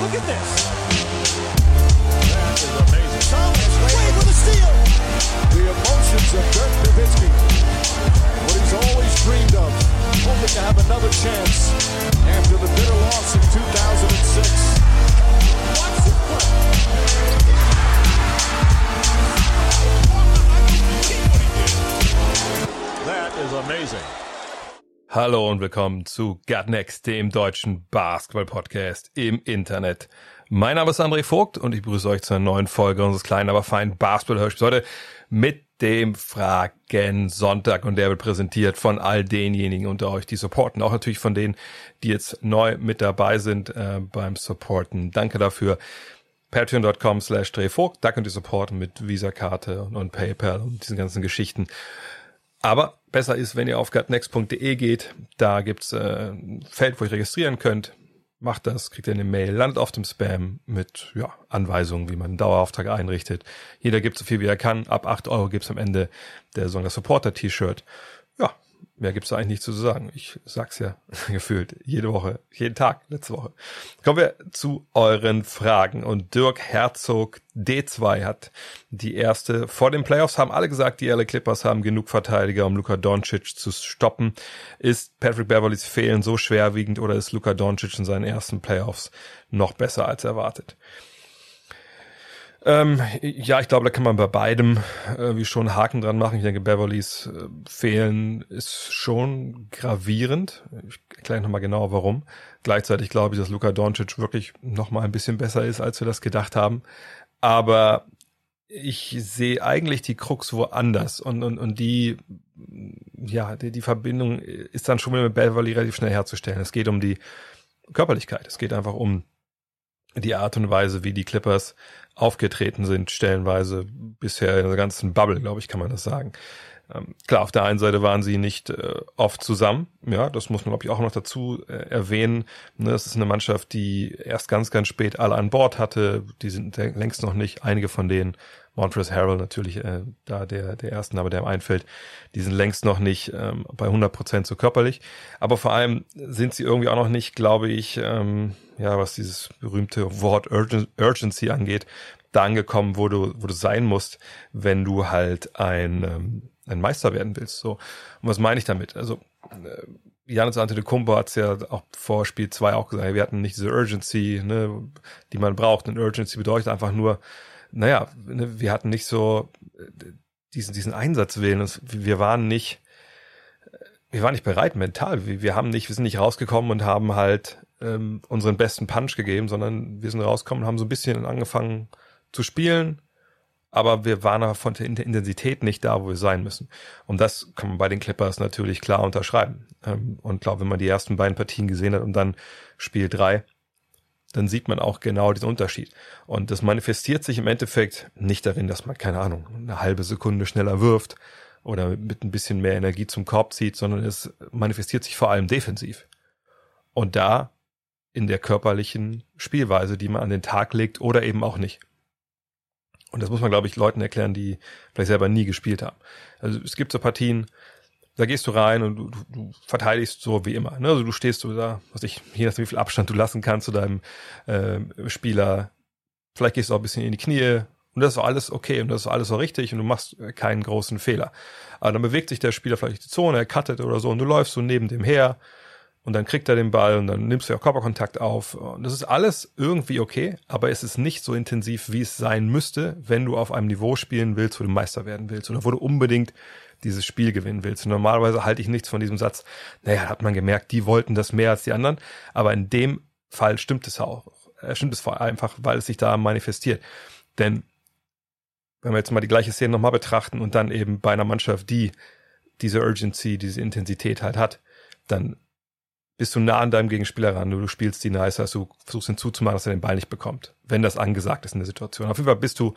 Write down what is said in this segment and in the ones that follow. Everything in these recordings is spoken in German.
Look at this. That is amazing. Thomas, Wade with a steal. The emotions of Dirk Nowitzki. What he's always dreamed of. Hoping to have another chance after the bitter loss in 2006. Watch this play. That is amazing. Hallo und willkommen zu Gut Next, dem deutschen Basketball-Podcast im Internet. Mein Name ist André Vogt und ich begrüße euch zu einer neuen Folge unseres kleinen, aber feinen Basketball-Hörspiels heute mit dem Fragen Sonntag und der wird präsentiert von all denjenigen unter euch, die supporten, auch natürlich von denen, die jetzt neu mit dabei sind äh, beim Supporten. Danke dafür. Patreon.com slash Drehvogt, da könnt ihr supporten mit Visa-Karte und, und PayPal und diesen ganzen Geschichten. Aber besser ist, wenn ihr auf gutnext.de geht. Da gibt's äh, ein Feld, wo ihr registrieren könnt. Macht das, kriegt ihr eine Mail, landet auf dem Spam mit ja, Anweisungen, wie man einen Dauerauftrag einrichtet. Jeder gibt so viel, wie er kann. Ab 8 Euro gibt's am Ende der Saison das Supporter-T-Shirt. Mehr gibt's da eigentlich nicht zu sagen. Ich sag's ja gefühlt jede Woche, jeden Tag, letzte Woche. Kommen wir zu euren Fragen. Und Dirk Herzog D2 hat die erste. Vor den Playoffs haben alle gesagt, die LA Clippers haben genug Verteidiger, um Luka Doncic zu stoppen. Ist Patrick Beverleys Fehlen so schwerwiegend oder ist Luka Doncic in seinen ersten Playoffs noch besser als erwartet? Ähm, ja, ich glaube, da kann man bei beidem äh, wie schon Haken dran machen. Ich denke, Beverlys äh, Fehlen ist schon gravierend. Ich erkläre nochmal genauer, warum. Gleichzeitig glaube ich, dass Luka Doncic wirklich nochmal ein bisschen besser ist, als wir das gedacht haben. Aber ich sehe eigentlich die Krux woanders und, und, und die, ja, die, die Verbindung ist dann schon wieder mit Beverly relativ schnell herzustellen. Es geht um die Körperlichkeit. Es geht einfach um die Art und Weise, wie die Clippers aufgetreten sind, stellenweise bisher in der ganzen Bubble, glaube ich, kann man das sagen. Ähm, klar, auf der einen Seite waren sie nicht äh, oft zusammen, ja, das muss man, glaube ich, auch noch dazu äh, erwähnen. Ne, das ist eine Mannschaft, die erst ganz, ganz spät alle an Bord hatte, die sind längst noch nicht, einige von denen, Montrezl Harrell natürlich äh, da der, der ersten, aber der im einfällt, die sind längst noch nicht ähm, bei 100 Prozent so körperlich, aber vor allem sind sie irgendwie auch noch nicht, glaube ich, ähm, ja, was dieses berühmte Wort Urgen Urgency angeht, da angekommen, wo du, wo du sein musst, wenn du halt ein, ähm, ein Meister werden willst. So. Und was meine ich damit? Also, äh, Janis Antetokounmpo hat es ja auch vor Spiel 2 auch gesagt, wir hatten nicht diese Urgency, ne, die man braucht. Und Urgency bedeutet einfach nur, naja, ne, wir hatten nicht so äh, diesen, diesen Einsatzwillen. Wir waren nicht, wir waren nicht bereit mental. Wir, wir haben nicht, wir sind nicht rausgekommen und haben halt ähm, unseren besten Punch gegeben, sondern wir sind rausgekommen und haben so ein bisschen angefangen zu spielen, aber wir waren von der Intensität nicht da, wo wir sein müssen. Und das kann man bei den Clippers natürlich klar unterschreiben. Ähm, und glaube, wenn man die ersten beiden Partien gesehen hat und dann Spiel drei, dann sieht man auch genau diesen Unterschied. Und das manifestiert sich im Endeffekt nicht darin, dass man, keine Ahnung, eine halbe Sekunde schneller wirft oder mit ein bisschen mehr Energie zum Korb zieht, sondern es manifestiert sich vor allem defensiv. Und da in der körperlichen Spielweise, die man an den Tag legt oder eben auch nicht. Und das muss man, glaube ich, Leuten erklären, die vielleicht selber nie gespielt haben. Also es gibt so Partien, da gehst du rein und du, du, verteidigst so wie immer. Ne? Also du stehst so da, was ich, je nachdem, wie viel Abstand du lassen kannst zu deinem äh, Spieler. Vielleicht gehst du auch ein bisschen in die Knie und das ist auch alles okay und das ist alles so richtig und du machst keinen großen Fehler. Aber dann bewegt sich der Spieler vielleicht die Zone, er cuttet oder so und du läufst so neben dem her und dann kriegt er den Ball und dann nimmst du ja Körperkontakt auf. Und das ist alles irgendwie okay, aber es ist nicht so intensiv, wie es sein müsste, wenn du auf einem Niveau spielen willst, wo du Meister werden willst oder wo du unbedingt dieses Spiel gewinnen willst. Und normalerweise halte ich nichts von diesem Satz, naja, hat man gemerkt, die wollten das mehr als die anderen, aber in dem Fall stimmt es auch. Äh, stimmt es vor allem einfach, weil es sich da manifestiert. Denn wenn wir jetzt mal die gleiche Szene nochmal betrachten und dann eben bei einer Mannschaft, die diese Urgency, diese Intensität halt hat, dann bist du nah an deinem Gegenspieler ran, du, du spielst die nice, also du versuchst ihn zuzumachen, dass er den Ball nicht bekommt, wenn das angesagt ist in der Situation. Auf jeden Fall bist du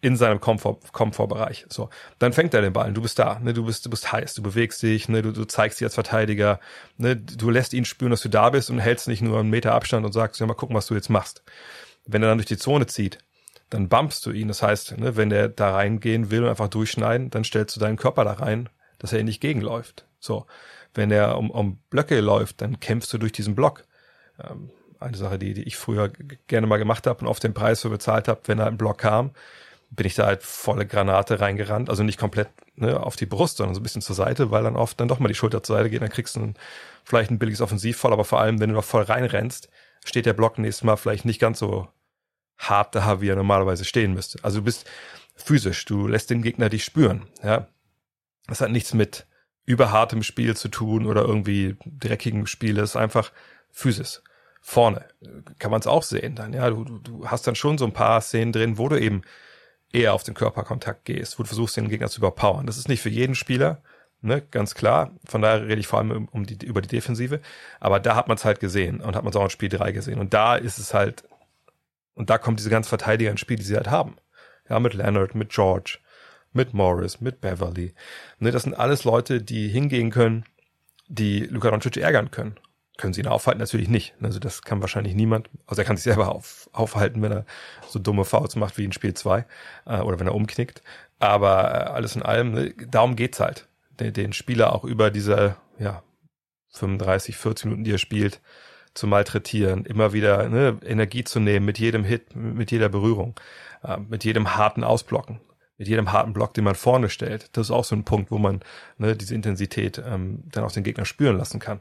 in seinem Komfort, Komfortbereich. So, dann fängt er den Ball, du bist da, ne, du bist, du bist heiß, du bewegst dich, ne, du, du zeigst dich als Verteidiger, ne, du lässt ihn spüren, dass du da bist und hältst nicht nur einen Meter Abstand und sagst, ja mal gucken, was du jetzt machst. Wenn er dann durch die Zone zieht, dann bumpst du ihn. Das heißt, ne, wenn der da reingehen will und einfach durchschneiden, dann stellst du deinen Körper da rein, dass er ihn nicht gegenläuft. So wenn er um, um Blöcke läuft, dann kämpfst du durch diesen Block. Ähm, eine Sache, die, die ich früher gerne mal gemacht habe und oft den Preis für bezahlt habe, wenn da ein Block kam, bin ich da halt volle Granate reingerannt. Also nicht komplett ne, auf die Brust, sondern so ein bisschen zur Seite, weil dann oft dann doch mal die Schulter zur Seite geht, dann kriegst du ein, vielleicht ein billiges Offensivfall, aber vor allem, wenn du noch voll reinrennst, steht der Block nächstes Mal vielleicht nicht ganz so hart da, wie er normalerweise stehen müsste. Also du bist physisch, du lässt den Gegner dich spüren. Ja, Das hat nichts mit überhartem Spiel zu tun oder irgendwie dreckigem Spiel, es ist einfach Physis. Vorne kann man es auch sehen dann, ja, du, du hast dann schon so ein paar Szenen drin, wo du eben eher auf den Körperkontakt gehst, wo du versuchst, den Gegner zu überpowern. Das ist nicht für jeden Spieler, ne, ganz klar. Von daher rede ich vor allem um die, über die Defensive. Aber da hat man es halt gesehen und hat man es auch in Spiel 3 gesehen. Und da ist es halt, und da kommt diese ganze Verteidiger ins Spiel, die sie halt haben. Ja, mit Leonard, mit George, mit Morris, mit Beverly. Ne, das sind alles Leute, die hingehen können, die Luka Doncic ärgern können. Können sie ihn aufhalten? Natürlich nicht. Also das kann wahrscheinlich niemand. Also er kann sich selber auf, aufhalten, wenn er so dumme Fouls macht wie in Spiel 2 äh, oder wenn er umknickt. Aber äh, alles in allem, ne, darum geht's halt. Den, den Spieler auch über diese ja, 35, 40 Minuten, die er spielt, zu malträtieren, immer wieder ne, Energie zu nehmen mit jedem Hit, mit jeder Berührung, äh, mit jedem harten Ausblocken mit jedem harten Block, den man vorne stellt. Das ist auch so ein Punkt, wo man ne, diese Intensität ähm, dann auch den Gegner spüren lassen kann.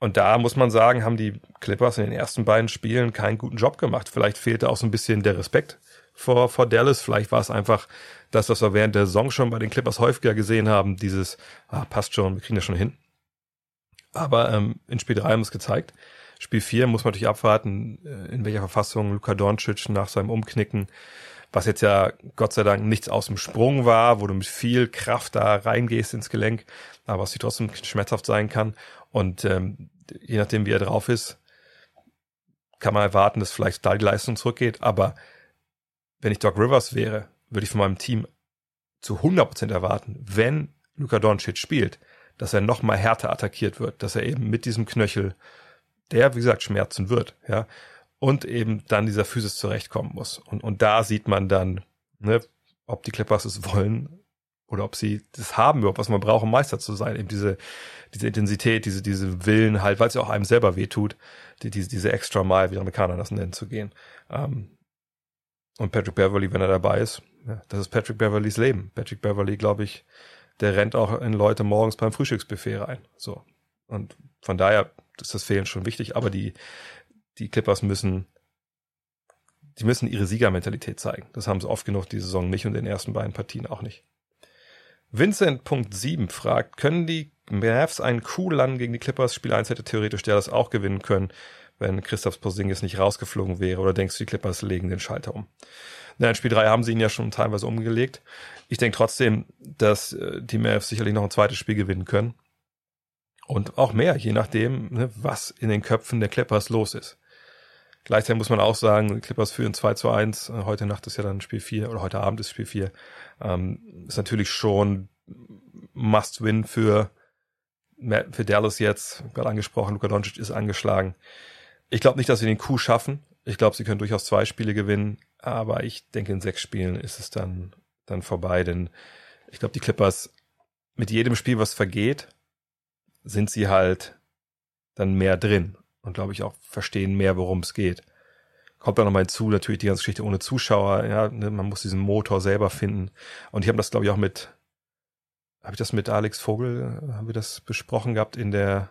Und da muss man sagen, haben die Clippers in den ersten beiden Spielen keinen guten Job gemacht. Vielleicht fehlte auch so ein bisschen der Respekt vor, vor Dallas. Vielleicht war es einfach das, was wir während der Saison schon bei den Clippers häufiger gesehen haben. Dieses, ah, passt schon, wir kriegen das schon hin. Aber ähm, in Spiel 3 haben wir es gezeigt. Spiel 4 muss man natürlich abwarten, äh, in welcher Verfassung Luka Doncic nach seinem Umknicken was jetzt ja Gott sei Dank nichts aus dem Sprung war, wo du mit viel Kraft da reingehst ins Gelenk, aber was sie trotzdem schmerzhaft sein kann. Und ähm, je nachdem, wie er drauf ist, kann man erwarten, dass vielleicht da die Leistung zurückgeht. Aber wenn ich Doc Rivers wäre, würde ich von meinem Team zu 100% erwarten, wenn Luka Doncic spielt, dass er noch mal härter attackiert wird, dass er eben mit diesem Knöchel, der wie gesagt schmerzen wird, ja, und eben dann dieser Physis zurechtkommen muss. Und, und da sieht man dann, ne, ob die Clippers es wollen oder ob sie das haben, überhaupt, was man braucht, um Meister zu sein. Eben diese, diese Intensität, diese, diese Willen halt, weil es ja auch einem selber wehtut, die, diese, diese extra Mile, wie die Amerikaner das nennen, zu gehen. Ähm, und Patrick Beverly, wenn er dabei ist, ja, das ist Patrick Beverlys Leben. Patrick Beverly, glaube ich, der rennt auch in Leute morgens beim Frühstücksbuffet rein. So. Und von daher ist das Fehlen schon wichtig, aber die, die Clippers müssen, die müssen ihre Siegermentalität zeigen. Das haben sie oft genug die Saison nicht und in den ersten beiden Partien auch nicht. Vincent.7 fragt, können die Mavs einen Coup landen gegen die Clippers? Spiel 1 hätte theoretisch der das auch gewinnen können, wenn Christoph Porzingis nicht rausgeflogen wäre. Oder denkst du, die Clippers legen den Schalter um? Na, in Spiel 3 haben sie ihn ja schon teilweise umgelegt. Ich denke trotzdem, dass äh, die Mavs sicherlich noch ein zweites Spiel gewinnen können. Und auch mehr, je nachdem, ne, was in den Köpfen der Clippers los ist. Gleichzeitig muss man auch sagen, Clippers führen 2 zu 1. Heute Nacht ist ja dann Spiel 4 oder heute Abend ist Spiel 4. Ähm, ist natürlich schon Must-Win für, für Dallas jetzt. Gerade angesprochen, Luka Doncic ist angeschlagen. Ich glaube nicht, dass sie den Coup schaffen. Ich glaube, sie können durchaus zwei Spiele gewinnen. Aber ich denke, in sechs Spielen ist es dann, dann vorbei. Denn ich glaube, die Clippers mit jedem Spiel, was vergeht, sind sie halt dann mehr drin und glaube ich auch verstehen mehr, worum es geht. Kommt dann nochmal hinzu, natürlich die ganze Geschichte ohne Zuschauer, ja, ne, man muss diesen Motor selber finden. Und ich habe das, glaube ich, auch mit, habe ich das mit Alex Vogel, haben wir das besprochen gehabt in der,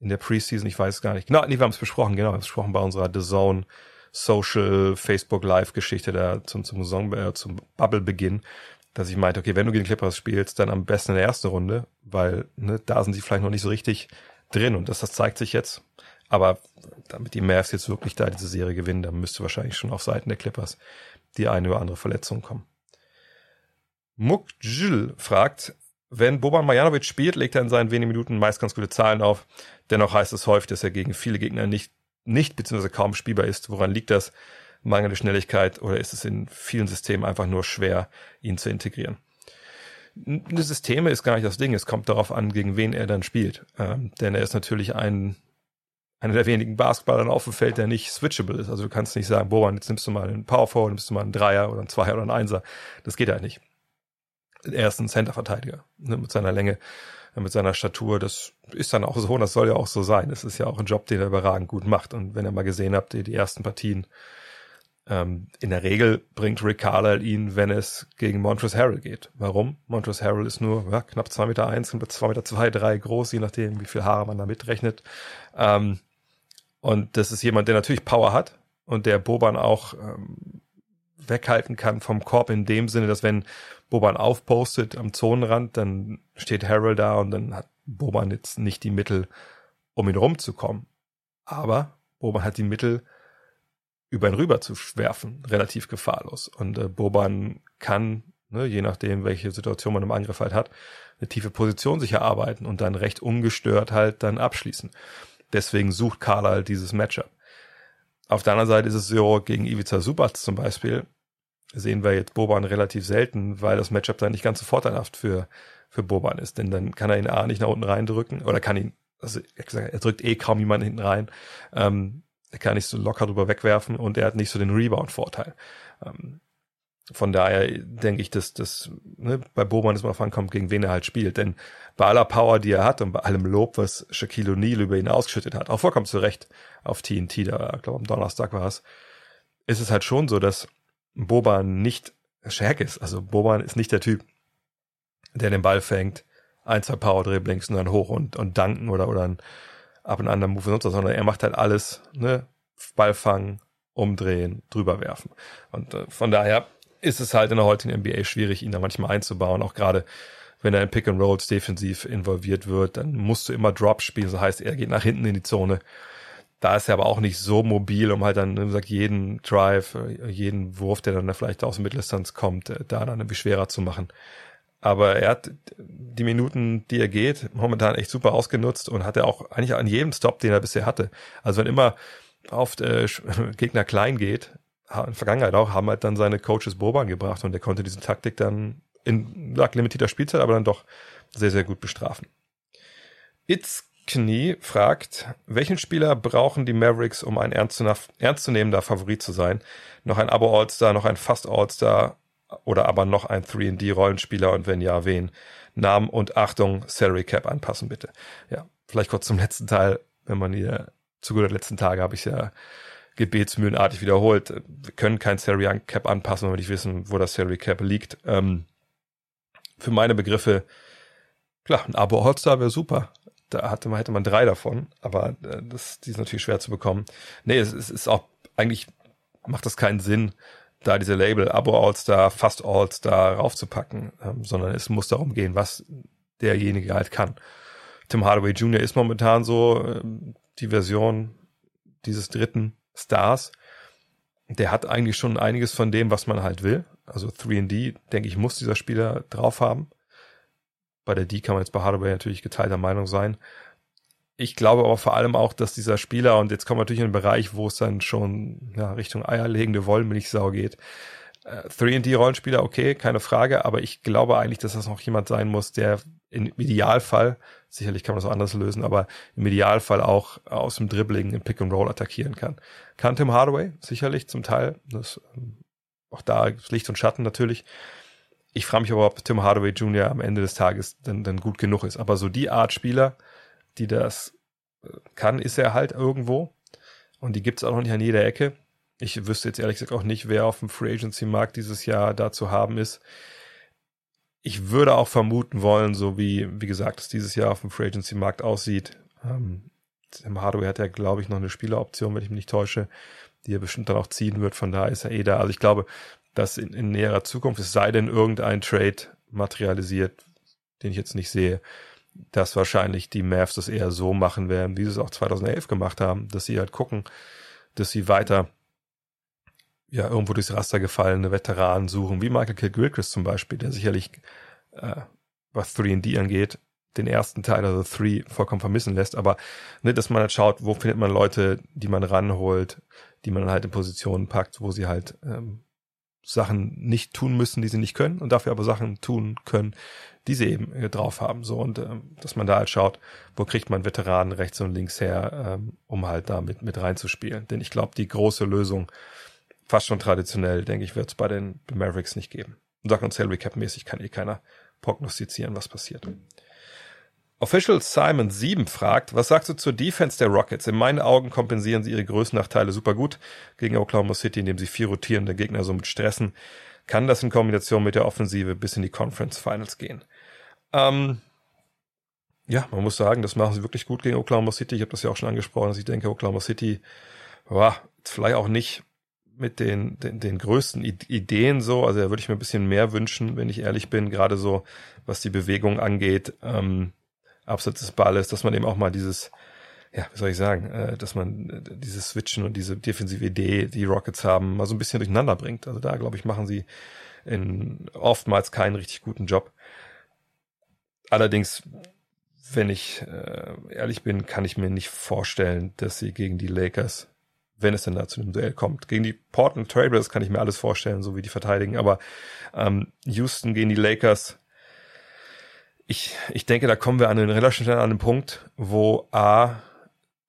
in der Preseason, ich weiß gar nicht. Genau, nee, wir haben es besprochen, genau, wir haben es besprochen bei unserer The Zone Social Facebook Live Geschichte da zum, zum Saison, äh, zum Bubble-Beginn, dass ich meinte, okay, wenn du gegen Clippers spielst, dann am besten in der ersten Runde, weil ne, da sind sie vielleicht noch nicht so richtig drin und das, das zeigt sich jetzt. Aber damit die Mavs jetzt wirklich da diese Serie gewinnen, dann müsste wahrscheinlich schon auf Seiten der Clippers die eine oder andere Verletzung kommen. Mukjil fragt, wenn Boban Marjanovic spielt, legt er in seinen wenigen Minuten meist ganz gute Zahlen auf. Dennoch heißt es häufig, dass er gegen viele Gegner nicht, nicht bzw. kaum spielbar ist. Woran liegt das? Mangelnde Schnelligkeit oder ist es in vielen Systemen einfach nur schwer, ihn zu integrieren? Die Systeme ist gar nicht das Ding. Es kommt darauf an, gegen wen er dann spielt. Ähm, denn er ist natürlich ein einer der wenigen Basketballer auf dem Feld, der nicht switchable ist. Also du kannst nicht sagen, boah, jetzt nimmst du mal einen Power Forward, nimmst du mal einen Dreier oder einen Zweier oder einen Einser. Das geht halt nicht. Er ist ein Center-Verteidiger ne, mit seiner Länge. mit seiner Statur, das ist dann auch so und das soll ja auch so sein. Es ist ja auch ein Job, den er überragend gut macht. Und wenn ihr mal gesehen habt, die, die ersten Partien, ähm, in der Regel bringt Rick Carlisle ihn, wenn es gegen Montrezl Harrell geht. Warum? Montrezl Harrell ist nur ja, knapp zwei Meter eins und zwei Meter zwei, drei groß, je nachdem, wie viel Haare man da mitrechnet. Ähm, und das ist jemand, der natürlich Power hat und der Boban auch ähm, weghalten kann vom Korb in dem Sinne, dass wenn Boban aufpostet am Zonenrand, dann steht Harold da und dann hat Boban jetzt nicht die Mittel, um ihn rumzukommen. Aber Boban hat die Mittel, über ihn rüber zu werfen, relativ gefahrlos. Und äh, Boban kann, ne, je nachdem, welche Situation man im Angriff halt hat, eine tiefe Position sich erarbeiten und dann recht ungestört halt dann abschließen. Deswegen sucht Carla halt dieses Matchup. Auf der anderen Seite ist es so, gegen Ivica Subac zum Beispiel, sehen wir jetzt Boban relativ selten, weil das Matchup dann nicht ganz so vorteilhaft für, für Boban ist. Denn dann kann er ihn A nicht nach unten reindrücken oder kann ihn, also er drückt eh kaum jemanden hinten rein. Ähm, kann nicht so locker drüber wegwerfen und er hat nicht so den Rebound-Vorteil. Ähm, von daher denke ich, dass das ne, bei Boban ist mal ankommt, gegen wen er halt spielt. Denn bei aller Power, die er hat und bei allem Lob, was Shaquille O'Neal über ihn ausgeschüttet hat, auch vollkommen zu Recht auf TNT, da, ich glaube am Donnerstag war es, ist es halt schon so, dass Boban nicht Shaq ist. Also Boban ist nicht der Typ, der den Ball fängt, ein, zwei Power-Dribblings und dann hoch und, und danken oder, oder ein ab und an der Move und so, sondern er macht halt alles, ne, Ball fangen, umdrehen, drüber werfen. Und äh, von daher ist es halt in der heutigen NBA schwierig, ihn da manchmal einzubauen, auch gerade wenn er in Pick and Rolls defensiv involviert wird, dann musst du immer Drop spielen, so heißt, er geht nach hinten in die Zone da ist er aber auch nicht so mobil, um halt dann, wie gesagt, jeden Drive, äh, jeden Wurf, der dann vielleicht aus Mitteldistanz kommt, äh, da dann irgendwie schwerer zu machen. Aber er hat die Minuten, die er geht, momentan echt super ausgenutzt und hat er auch eigentlich an jedem Stop, den er bisher hatte. Also wenn immer oft äh, Gegner klein geht, in Vergangenheit auch, haben halt dann seine Coaches Boban gebracht und der konnte diese Taktik dann in lag limitierter Spielzeit, aber dann doch sehr, sehr gut bestrafen. It's Knie fragt, welchen Spieler brauchen die Mavericks, um ein ernstzunehmender Favorit zu sein? Noch ein Abo All-Star, noch ein Fast All-Star oder aber noch ein 3D-Rollenspieler und wenn ja, wen? Namen und Achtung, Salary Cap anpassen bitte. Ja, vielleicht kurz zum letzten Teil, wenn man hier zu guter letzten Tage habe ich ja gebetsmühlenartig wiederholt. Wir können kein Salary Cap anpassen, wenn wir nicht wissen, wo das Salary Cap liegt. Ähm, für meine Begriffe, klar, ein Abo All-Star wäre super da hatte man, hätte man drei davon, aber äh, das, die ist natürlich schwer zu bekommen. Nee, es, es ist auch, eigentlich macht das keinen Sinn, da diese Label Abo All-Star, fast All-Star raufzupacken, ähm, sondern es muss darum gehen, was derjenige halt kann. Tim Hardaway Jr. ist momentan so ähm, die Version dieses dritten Stars. Der hat eigentlich schon einiges von dem, was man halt will. Also 3D, denke ich, muss dieser Spieler drauf haben. Bei der D kann man jetzt bei Hardaway natürlich geteilter Meinung sein. Ich glaube aber vor allem auch, dass dieser Spieler, und jetzt kommen wir natürlich in den Bereich, wo es dann schon ja, Richtung eierlegende Wollmilchsau geht. Äh, 3D-Rollenspieler, okay, keine Frage, aber ich glaube eigentlich, dass das noch jemand sein muss, der im Idealfall, sicherlich kann man das auch anders lösen, aber im Idealfall auch aus dem Dribbling im Pick and Roll attackieren kann. Kann Tim Hardaway, sicherlich zum Teil. Das, ähm, auch da Licht und Schatten natürlich. Ich frage mich aber, ob Tim Hardaway Jr. am Ende des Tages dann, dann gut genug ist. Aber so die Art Spieler, die das äh, kann, ist er halt irgendwo. Und die gibt es auch noch nicht an jeder Ecke. Ich wüsste jetzt ehrlich gesagt auch nicht, wer auf dem Free Agency Markt dieses Jahr da zu haben ist. Ich würde auch vermuten wollen, so wie, wie gesagt, es dieses Jahr auf dem Free Agency Markt aussieht. Ähm, Hardaway hat ja, glaube ich, noch eine Spieleroption, wenn ich mich nicht täusche, die er bestimmt dann auch ziehen wird. Von da ist er eh da. Also ich glaube, dass in, in näherer Zukunft, es sei denn irgendein Trade materialisiert, den ich jetzt nicht sehe, dass wahrscheinlich die Mavs das eher so machen werden, wie sie es auch 2011 gemacht haben, dass sie halt gucken, dass sie weiter ja irgendwo durchs Raster gefallene Veteranen suchen, wie Michael Kilgilchrist zum Beispiel, der sicherlich äh, was 3D angeht, den ersten Teil, also 3, vollkommen vermissen lässt, aber ne, dass man halt schaut, wo findet man Leute, die man ranholt, die man halt in Positionen packt, wo sie halt ähm, Sachen nicht tun müssen, die sie nicht können und dafür aber Sachen tun können, die sie eben äh, drauf haben. So und ähm, dass man da halt schaut, wo kriegt man Veteranen rechts und links her, ähm, um halt da mit, mit reinzuspielen. Denn ich glaube, die große Lösung, fast schon traditionell, denke ich, wird es bei den Mavericks nicht geben. Und sagt uns Salary Cap mäßig kann eh keiner prognostizieren, was passiert. Official Simon 7 fragt, was sagst du zur Defense der Rockets? In meinen Augen kompensieren sie ihre Größennachteile super gut gegen Oklahoma City, indem sie vier rotierende Gegner somit stressen. Kann das in Kombination mit der Offensive bis in die Conference Finals gehen? Ähm, ja, man muss sagen, das machen sie wirklich gut gegen Oklahoma City. Ich habe das ja auch schon angesprochen, dass ich denke, Oklahoma City war vielleicht auch nicht mit den, den, den größten Ideen so. Also da würde ich mir ein bisschen mehr wünschen, wenn ich ehrlich bin, gerade so, was die Bewegung angeht, ähm, abseits des Balles, dass man eben auch mal dieses, ja, wie soll ich sagen, äh, dass man äh, dieses Switchen und diese defensive Idee, die Rockets haben, mal so ein bisschen durcheinander bringt. Also da, glaube ich, machen sie in oftmals keinen richtig guten Job. Allerdings wenn ich äh, ehrlich bin, kann ich mir nicht vorstellen, dass sie gegen die Lakers, wenn es denn da zu einem Duell kommt, gegen die Portland Trailblazers kann ich mir alles vorstellen, so wie die verteidigen, aber ähm, Houston gegen die Lakers, ich, ich denke, da kommen wir an einen relativ schnell an einen Punkt, wo A,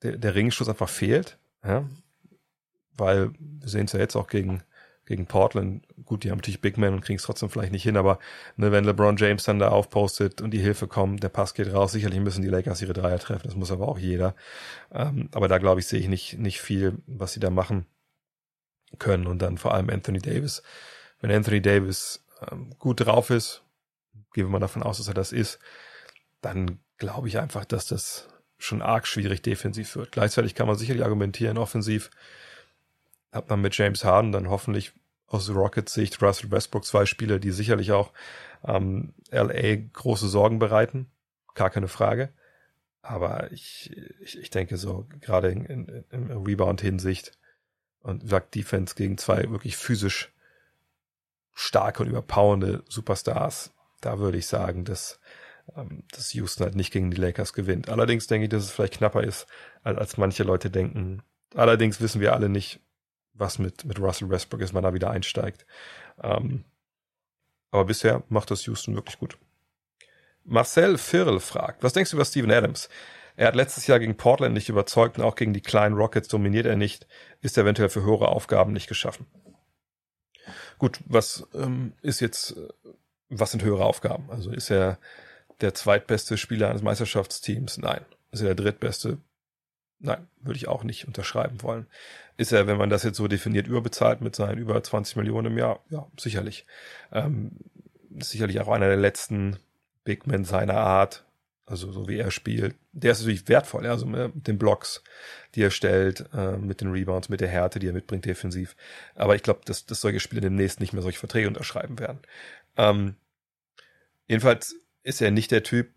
der, der Ringschuss einfach fehlt, ja, weil wir sehen es ja jetzt auch gegen gegen Portland. Gut, die haben natürlich Big Man und kriegen es trotzdem vielleicht nicht hin, aber ne, wenn LeBron James dann da aufpostet und die Hilfe kommt, der Pass geht raus, sicherlich müssen die Lakers ihre Dreier treffen, das muss aber auch jeder. Ähm, aber da glaube ich, sehe ich nicht, nicht viel, was sie da machen können und dann vor allem Anthony Davis. Wenn Anthony Davis ähm, gut drauf ist, gehen wir mal davon aus, dass er das ist, dann glaube ich einfach, dass das schon arg schwierig defensiv wird. Gleichzeitig kann man sicherlich argumentieren, offensiv hat man mit James Harden dann hoffentlich aus Rockets Sicht Russell Westbrook zwei Spieler, die sicherlich auch ähm, LA große Sorgen bereiten. Gar keine Frage. Aber ich, ich, ich denke so, gerade in, in, in Rebound-Hinsicht und sagt Defense gegen zwei wirklich physisch starke und überpowernde Superstars, da würde ich sagen, dass, ähm, dass Houston halt nicht gegen die Lakers gewinnt. Allerdings denke ich, dass es vielleicht knapper ist, als, als manche Leute denken. Allerdings wissen wir alle nicht, was mit, mit Russell Westbrook ist, wenn er wieder einsteigt. Ähm, aber bisher macht das Houston wirklich gut. Marcel Firl fragt, was denkst du über Steven Adams? Er hat letztes Jahr gegen Portland nicht überzeugt und auch gegen die kleinen Rockets dominiert er nicht, ist eventuell für höhere Aufgaben nicht geschaffen. Gut, was ähm, ist jetzt, äh, was sind höhere Aufgaben? Also ist er der zweitbeste Spieler eines Meisterschaftsteams? Nein. Ist er der drittbeste? Nein, würde ich auch nicht unterschreiben wollen. Ist er, wenn man das jetzt so definiert, überbezahlt mit seinen über 20 Millionen im Jahr? Ja, sicherlich. Ähm, sicherlich auch einer der letzten Big Men seiner Art, also so wie er spielt. Der ist natürlich wertvoll, ja, also mit den Blocks, die er stellt, äh, mit den Rebounds, mit der Härte, die er mitbringt defensiv. Aber ich glaube, dass, dass solche Spieler demnächst nicht mehr solche Verträge unterschreiben werden. Ähm, jedenfalls ist er nicht der Typ,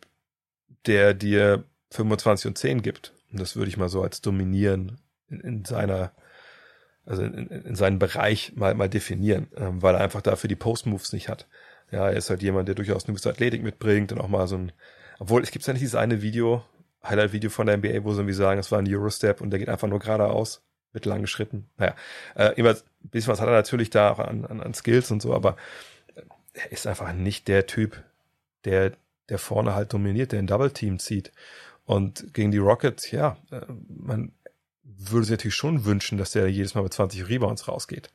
der dir 25 und 10 gibt. Und das würde ich mal so als dominieren in, in seiner, also in, in seinen Bereich mal, mal definieren, ähm, weil er einfach dafür die Post-Moves nicht hat. Ja, er ist halt jemand, der durchaus eine gewisse Athletik mitbringt und auch mal so ein, obwohl es gibt ja nicht dieses eine Video, Highlight-Video von der NBA, wo sie irgendwie sagen, es war ein Eurostep und der geht einfach nur geradeaus mit langen Schritten. Naja, äh, immer ein bisschen was hat er natürlich da auch an, an, an Skills und so, aber er ist einfach nicht der Typ, der, der vorne halt dominiert, der ein Double Team zieht. Und gegen die Rockets, ja, äh, man würde sich natürlich schon wünschen, dass der jedes Mal mit 20 Rebounds rausgeht.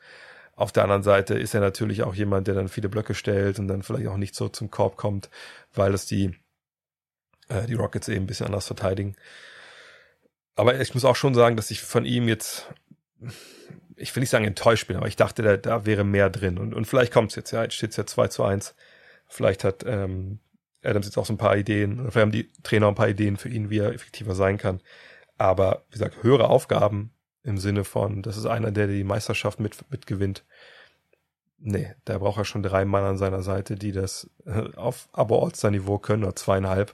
Auf der anderen Seite ist er natürlich auch jemand, der dann viele Blöcke stellt und dann vielleicht auch nicht so zum Korb kommt, weil es die, äh, die Rockets eben ein bisschen anders verteidigen. Aber ich muss auch schon sagen, dass ich von ihm jetzt, ich will nicht sagen enttäuscht bin, aber ich dachte, da, da wäre mehr drin. Und, und vielleicht kommt es jetzt, ja, jetzt steht es ja 2 zu 1. Vielleicht hat ähm, Adams jetzt auch so ein paar Ideen, vielleicht haben die Trainer ein paar Ideen für ihn, wie er effektiver sein kann. Aber wie gesagt, höhere Aufgaben im Sinne von, das ist einer, der die Meisterschaft mit, mitgewinnt. Nee, da braucht er schon drei Mann an seiner Seite, die das äh, auf Abo-All-Star-Niveau können, oder zweieinhalb.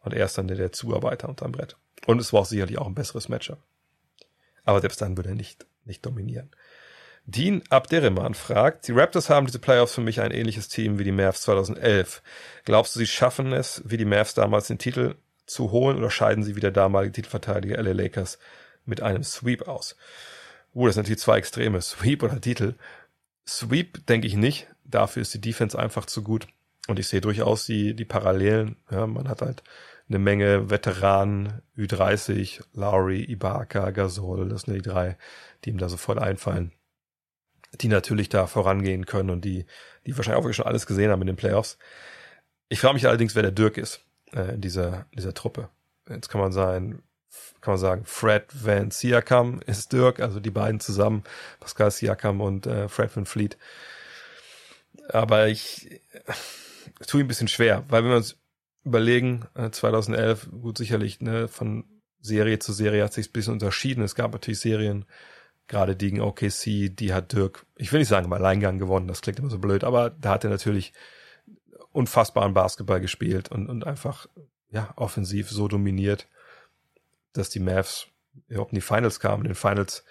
Und er ist dann der, der Zuarbeiter unterm Brett. Und es war auch sicherlich auch ein besseres Matchup. Aber selbst dann würde er nicht, nicht dominieren. Dean Abderrahman fragt, die Raptors haben diese Playoffs für mich ein ähnliches Team wie die Mavs 2011. Glaubst du, sie schaffen es, wie die Mavs damals den Titel zu holen oder scheiden sie wie der damalige Titelverteidiger LA Lakers mit einem Sweep aus? Uh, das sind natürlich zwei Extreme, Sweep oder Titel. Sweep denke ich nicht, dafür ist die Defense einfach zu gut. Und ich sehe durchaus die, die Parallelen. Ja, man hat halt eine Menge Veteranen, Ü30, Lowry, Ibaka, Gasol, das sind die drei, die ihm da sofort einfallen die natürlich da vorangehen können und die, die wahrscheinlich auch schon alles gesehen haben in den Playoffs. Ich frage mich allerdings, wer der Dirk ist. äh, in dieser, dieser Truppe. Jetzt kann man sagen, kann man sagen, Fred Van Siakam ist Dirk, also die beiden zusammen, Pascal Siakam und äh, Fred Van Fleet. Aber ich äh, tue ihm ein bisschen schwer, weil wenn wir uns überlegen, äh, 2011, gut sicherlich, ne, von Serie zu Serie hat sich ein bisschen unterschieden. Es gab natürlich Serien, gerade gegen OKC, die hat Dirk, ich will nicht sagen, im Alleingang gewonnen, das klingt immer so blöd, aber da hat er natürlich unfassbaren Basketball gespielt und, und einfach, ja, offensiv so dominiert, dass die Mavs überhaupt in die Finals kamen. In den Finals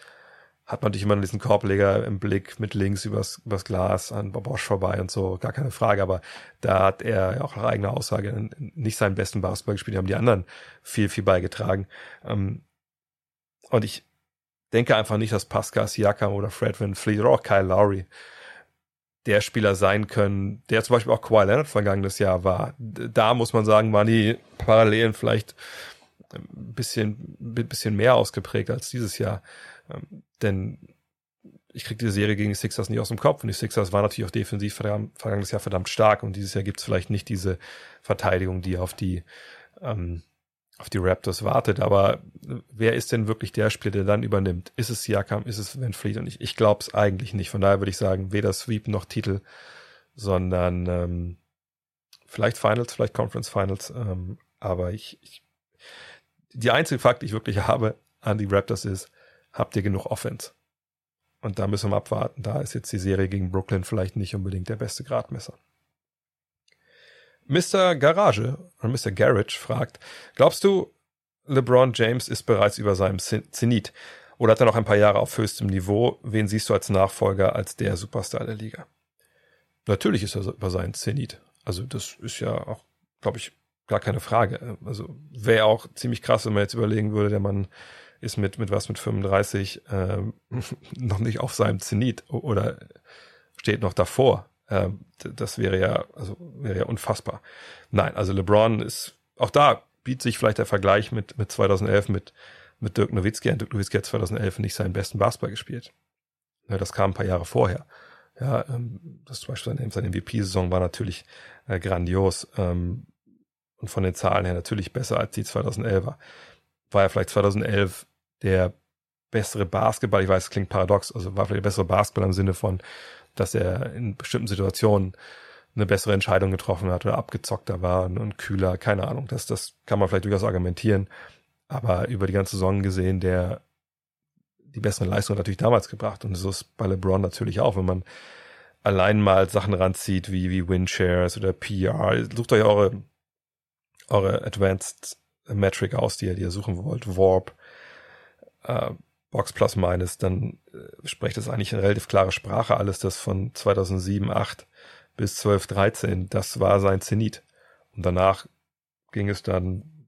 hat man natürlich immer diesen Korbleger im Blick mit links übers, übers Glas an Bosch vorbei und so, gar keine Frage. Aber da hat er ja auch nach eigener Aussage nicht seinen besten Basketball gespielt, die haben die anderen viel, viel beigetragen. Ähm, und ich denke einfach nicht, dass Pascal Siakam oder Fred Van Fleet oder auch Kyle Lowry der Spieler sein können, der zum Beispiel auch Kawhi Leonard vergangenes Jahr war. Da muss man sagen, waren die Parallelen vielleicht ein bisschen, ein bisschen mehr ausgeprägt als dieses Jahr. Ähm, denn ich kriege die Serie gegen die Sixers nicht aus dem Kopf und die Sixers waren natürlich auch defensiv vergangenes Jahr verdammt stark und dieses Jahr gibt es vielleicht nicht diese Verteidigung, die auf die ähm, auf die Raptors wartet. Aber wer ist denn wirklich der Spieler, der dann übernimmt? Ist es Siakam? Ist es Van Fleet? Und ich, ich glaube es eigentlich nicht. Von daher würde ich sagen, weder Sweep noch Titel, sondern ähm, vielleicht Finals, vielleicht Conference Finals. Ähm, aber ich, ich die einzige Fakt, die ich wirklich habe an die Raptors ist, habt ihr genug Offense? Und da müssen wir abwarten. Da ist jetzt die Serie gegen Brooklyn vielleicht nicht unbedingt der beste Gradmesser. Mr. Garage oder Mr. Garage fragt, glaubst du, LeBron James ist bereits über seinem Zenit oder hat er noch ein paar Jahre auf höchstem Niveau? Wen siehst du als Nachfolger, als der Superstar der Liga? Natürlich ist er über seinen Zenit. Also das ist ja auch, glaube ich, gar keine Frage. Also wäre auch ziemlich krass, wenn man jetzt überlegen würde, der Mann ist mit, mit was, mit 35 ähm, noch nicht auf seinem Zenit oder steht noch davor. Ähm, das wäre ja, also wäre ja unfassbar. Nein, also LeBron ist, auch da bietet sich vielleicht der Vergleich mit, mit 2011 mit, mit Dirk Nowitzki. Dirk Nowitzki hat 2011 nicht seinen besten Basketball gespielt. Ja, das kam ein paar Jahre vorher. Ja, ähm, das zum Beispiel seine, seine MVP-Saison war natürlich äh, grandios ähm, und von den Zahlen her natürlich besser als die 2011er. War ja vielleicht 2011 der bessere Basketball, ich weiß, es klingt paradox, also war vielleicht der bessere Basketball im Sinne von, dass er in bestimmten Situationen eine bessere Entscheidung getroffen hat oder abgezockter war und kühler, keine Ahnung. Das, das kann man vielleicht durchaus argumentieren. Aber über die ganze Saison gesehen, der die bessere Leistung hat natürlich damals gebracht. Und so ist bei LeBron natürlich auch, wenn man allein mal Sachen ranzieht wie, wie Windshares oder PR. Sucht euch eure, eure Advanced Metric aus, die ihr, die ihr suchen wollt. Warp, äh, Box Plus Minus, dann äh, spricht das eigentlich eine relativ klare Sprache. Alles das von 2007, 8 bis 12, 13, das war sein Zenit. Und danach ging es dann,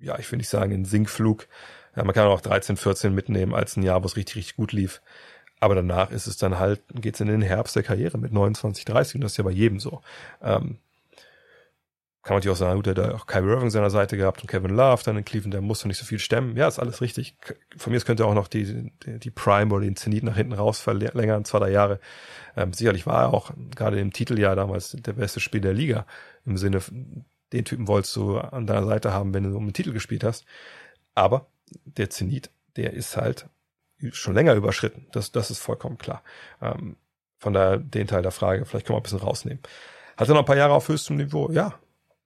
ja, ich will nicht sagen, in Sinkflug. Ja, man kann auch 13, 14 mitnehmen als ein Jahr, wo es richtig, richtig gut lief. Aber danach ist es dann halt, geht's in den Herbst der Karriere mit 29, 30 und das ist ja bei jedem so. Ähm, kann man natürlich auch sagen, gut, der hat auch Kyrie Irving seiner Seite gehabt und Kevin Love dann in Cleveland, der musste nicht so viel stemmen. Ja, ist alles richtig. Von mir aus könnte er auch noch die, die, die Prime oder den Zenit nach hinten raus verlängern, zwei, drei Jahre. Ähm, sicherlich war er auch gerade im Titeljahr damals der beste Spiel der Liga. Im Sinne, den Typen wolltest du an deiner Seite haben, wenn du um den Titel gespielt hast. Aber der Zenit, der ist halt schon länger überschritten. Das, das ist vollkommen klar. Ähm, von daher den Teil der Frage, vielleicht können wir ein bisschen rausnehmen. Hat er noch ein paar Jahre auf höchstem Niveau? Ja,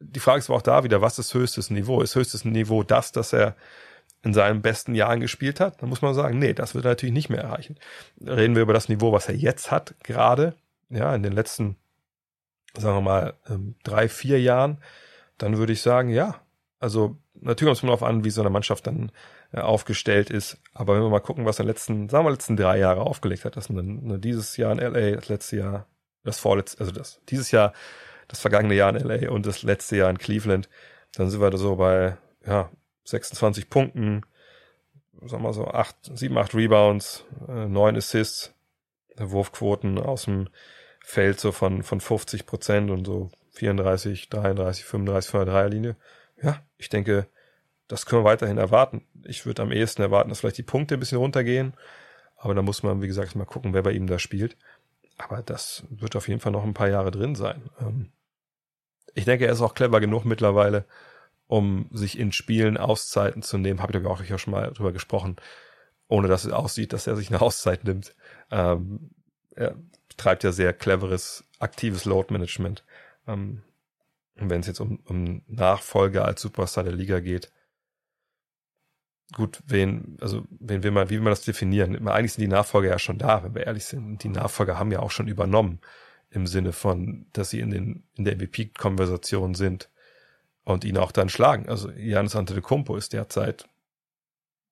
die Frage ist aber auch da wieder, was ist höchstes Niveau? Ist höchstes Niveau das, dass er in seinen besten Jahren gespielt hat? Dann muss man sagen, nee, das wird er natürlich nicht mehr erreichen. Reden wir über das Niveau, was er jetzt hat, gerade, ja, in den letzten, sagen wir mal, ähm, drei, vier Jahren, dann würde ich sagen, ja. Also natürlich kommt es darauf an, wie so eine Mannschaft dann äh, aufgestellt ist. Aber wenn wir mal gucken, was er letzten, sagen wir letzten drei Jahre aufgelegt hat, das sind dieses Jahr in LA, das letzte Jahr, das vorletzte, also das dieses Jahr das vergangene Jahr in LA und das letzte Jahr in Cleveland, dann sind wir da so bei ja, 26 Punkten, sagen wir so 8, 7, 8 Rebounds, äh, 9 Assists, Wurfquoten aus dem Feld so von, von 50 Prozent und so 34, 33, 35 von der Dreierlinie. Ja, ich denke, das können wir weiterhin erwarten. Ich würde am ehesten erwarten, dass vielleicht die Punkte ein bisschen runtergehen. Aber da muss man, wie gesagt, mal gucken, wer bei ihm da spielt. Aber das wird auf jeden Fall noch ein paar Jahre drin sein. Ähm, ich denke, er ist auch clever genug mittlerweile, um sich in Spielen Auszeiten zu nehmen. Habe ich aber auch schon mal drüber gesprochen, ohne dass es aussieht, dass er sich eine Auszeit nimmt. Ähm, er treibt ja sehr cleveres, aktives Load-Management. Ähm, wenn es jetzt um, um Nachfolger als Superstar der Liga geht, gut, wen, also wen will man, wie will man das definieren? Eigentlich sind die Nachfolger ja schon da, wenn wir ehrlich sind. Die Nachfolger haben ja auch schon übernommen im Sinne von, dass sie in den in der MVP-Konversation sind und ihn auch dann schlagen. Also Janis Antetokounmpo ist derzeit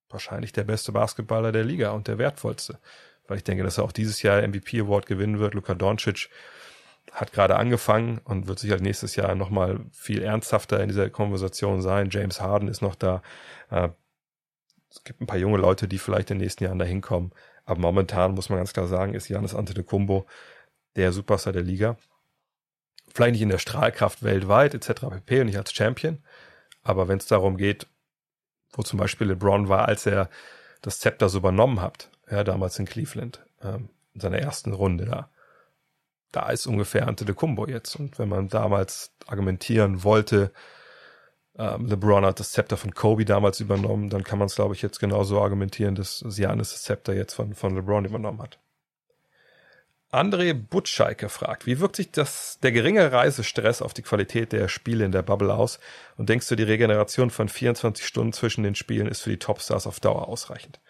wahrscheinlich der beste Basketballer der Liga und der wertvollste, weil ich denke, dass er auch dieses Jahr MVP Award gewinnen wird. Luka Doncic hat gerade angefangen und wird sicher nächstes Jahr nochmal viel ernsthafter in dieser Konversation sein. James Harden ist noch da. Äh, es gibt ein paar junge Leute, die vielleicht in den nächsten Jahren da hinkommen. Aber momentan muss man ganz klar sagen, ist Janis Antetokounmpo der Superstar der Liga. Vielleicht nicht in der Strahlkraft weltweit etc. pp. und nicht als Champion. Aber wenn es darum geht, wo zum Beispiel LeBron war, als er das Zepter so übernommen hat, ja, damals in Cleveland, ähm, in seiner ersten Runde da, da ist ungefähr Ante de Kumbo jetzt. Und wenn man damals argumentieren wollte, ähm, LeBron hat das Zepter von Kobe damals übernommen, dann kann man es, glaube ich, jetzt genauso argumentieren, dass Giannis das Zepter jetzt von, von LeBron übernommen hat. André Butscheike fragt, wie wirkt sich das, der geringe Reisestress auf die Qualität der Spiele in der Bubble aus? Und denkst du, die Regeneration von 24 Stunden zwischen den Spielen ist für die Topstars auf Dauer ausreichend?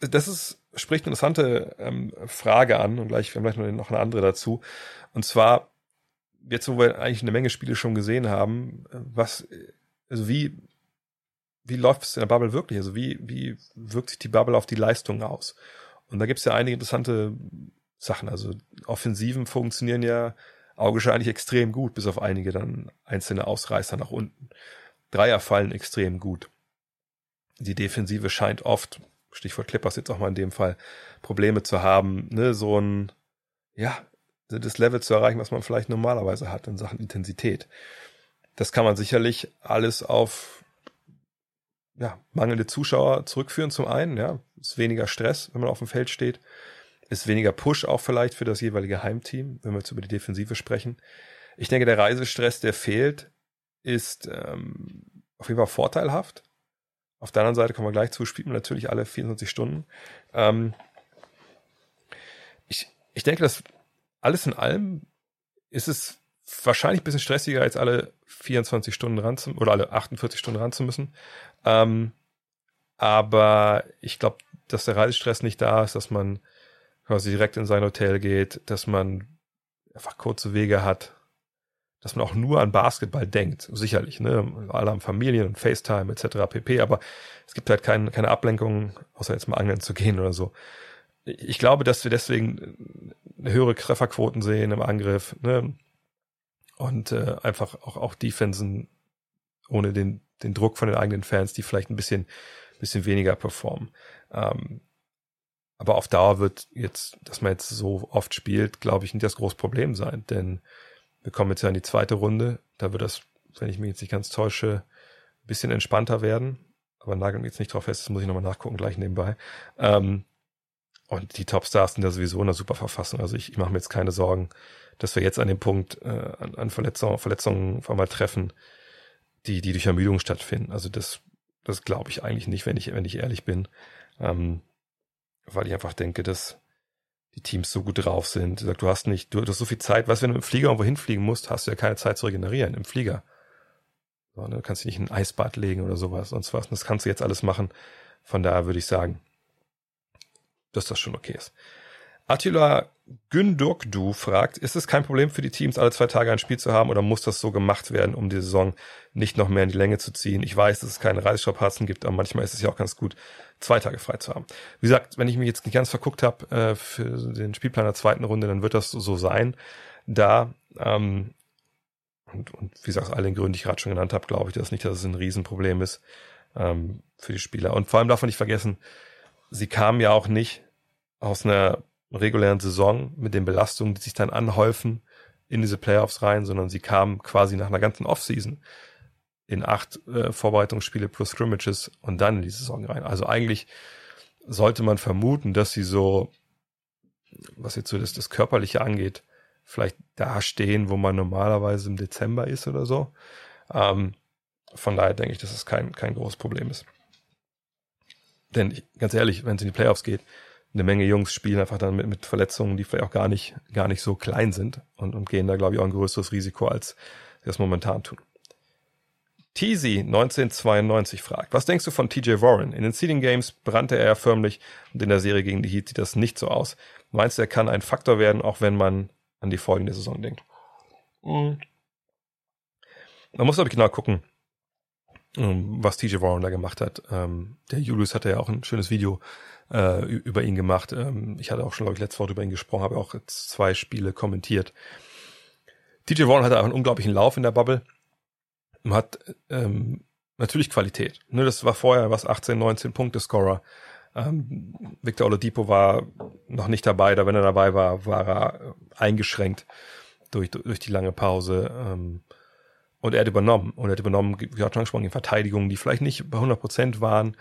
Das ist, spricht eine interessante ähm, Frage an und gleich, wir haben gleich noch eine andere dazu. Und zwar, jetzt wo wir eigentlich eine Menge Spiele schon gesehen haben, was, also wie, wie läuft es in der Bubble wirklich? Also wie, wie wirkt sich die Bubble auf die Leistung aus? Und da gibt's ja einige interessante Sachen. Also Offensiven funktionieren ja augenscheinlich extrem gut, bis auf einige dann einzelne Ausreißer nach unten. Dreier fallen extrem gut. Die Defensive scheint oft, Stichwort Clippers jetzt auch mal in dem Fall, Probleme zu haben, ne, so ein, ja, das Level zu erreichen, was man vielleicht normalerweise hat in Sachen Intensität. Das kann man sicherlich alles auf ja, mangelnde Zuschauer zurückführen zum einen, ja, ist weniger Stress, wenn man auf dem Feld steht, ist weniger Push auch vielleicht für das jeweilige Heimteam, wenn wir jetzt über die Defensive sprechen. Ich denke, der Reisestress, der fehlt, ist ähm, auf jeden Fall vorteilhaft. Auf der anderen Seite kommen wir gleich zu, spielt man natürlich alle 24 Stunden. Ähm, ich, ich denke, dass alles in allem ist es wahrscheinlich ein bisschen stressiger, als alle 24 Stunden ran zu, oder alle 48 Stunden ran zu müssen. Ähm, aber ich glaube, dass der Reisestress nicht da ist, dass man quasi direkt in sein Hotel geht, dass man einfach kurze Wege hat, dass man auch nur an Basketball denkt, sicherlich, ne? Alle haben Familien und FaceTime etc. pp. Aber es gibt halt kein, keine Ablenkung, außer jetzt mal angeln zu gehen oder so. Ich glaube, dass wir deswegen höhere Trefferquoten sehen im Angriff, ne? Und äh, einfach auch, auch Defensen ohne den, den Druck von den eigenen Fans, die vielleicht ein bisschen, bisschen weniger performen. Ähm, aber auf Dauer wird jetzt, dass man jetzt so oft spielt, glaube ich, nicht das große Problem sein, denn wir kommen jetzt ja in die zweite Runde. Da wird das, wenn ich mich jetzt nicht ganz täusche, ein bisschen entspannter werden. Aber nageln wir jetzt nicht drauf fest, das muss ich nochmal nachgucken, gleich nebenbei. Ähm, und die Topstars sind da sowieso in einer super Verfassung. Also ich, ich mache mir jetzt keine Sorgen, dass wir jetzt an dem Punkt äh, an, an Verletzungen, Verletzungen auf einmal treffen, die, die durch Ermüdung stattfinden. Also das, das glaube ich eigentlich nicht, wenn ich, wenn ich ehrlich bin. Ähm, weil ich einfach denke, dass die Teams so gut drauf sind. Du hast nicht, du, hast so viel Zeit, was wenn du im Flieger irgendwo hinfliegen musst, hast du ja keine Zeit zu regenerieren im Flieger. So, ne? Du kannst dich nicht in ein Eisbad legen oder sowas, sonst was. Und das kannst du jetzt alles machen. Von daher würde ich sagen, dass das schon okay ist. Attila Gündurkdu fragt, ist es kein Problem für die Teams, alle zwei Tage ein Spiel zu haben oder muss das so gemacht werden, um die Saison nicht noch mehr in die Länge zu ziehen? Ich weiß, dass es keine Reisestrapazen gibt, aber manchmal ist es ja auch ganz gut, zwei Tage frei zu haben. Wie gesagt, wenn ich mich jetzt nicht ganz verguckt habe äh, für den Spielplan der zweiten Runde, dann wird das so sein. Da, ähm, und, und wie gesagt, aus all den Gründen, die ich gerade schon genannt habe, glaube ich das nicht, dass es ein Riesenproblem ist ähm, für die Spieler. Und vor allem darf man nicht vergessen, sie kamen ja auch nicht aus einer regulären Saison mit den Belastungen, die sich dann anhäufen in diese Playoffs rein, sondern sie kamen quasi nach einer ganzen Offseason in acht äh, Vorbereitungsspiele plus Scrimmages und dann in die Saison rein. Also eigentlich sollte man vermuten, dass sie so, was jetzt so das, das Körperliche angeht, vielleicht da stehen, wo man normalerweise im Dezember ist oder so. Ähm, von daher denke ich, dass es kein, kein großes Problem ist. Denn ich, ganz ehrlich, wenn es in die Playoffs geht, eine Menge Jungs spielen einfach dann mit, mit Verletzungen, die vielleicht auch gar nicht, gar nicht so klein sind und, und gehen da, glaube ich, auch ein größeres Risiko, als sie das momentan tun. Teasy 1992 fragt, was denkst du von TJ Warren? In den Seeding Games brannte er ja förmlich und in der Serie gegen die Heat sieht das nicht so aus. Meinst du, er kann ein Faktor werden, auch wenn man an die folgende Saison denkt? Mhm. Man muss, glaube ich, genau gucken, ähm, was TJ Warren da gemacht hat. Ähm, der Julius hatte ja auch ein schönes Video äh, über ihn gemacht. Ähm, ich hatte auch schon, glaube ich, letzte Woche über ihn gesprochen, habe auch zwei Spiele kommentiert. TJ Warren hatte auch einen unglaublichen Lauf in der Bubble. Hat ähm, natürlich Qualität. Ne, das war vorher was 18, 19 Punkte Scorer. Ähm, Victor Oladipo war noch nicht dabei, da wenn er dabei war, war er eingeschränkt durch, durch die lange Pause. Ähm, und er hat übernommen. Und er hat übernommen, schon angesprochen, in Verteidigungen, die vielleicht nicht bei 100 Prozent waren.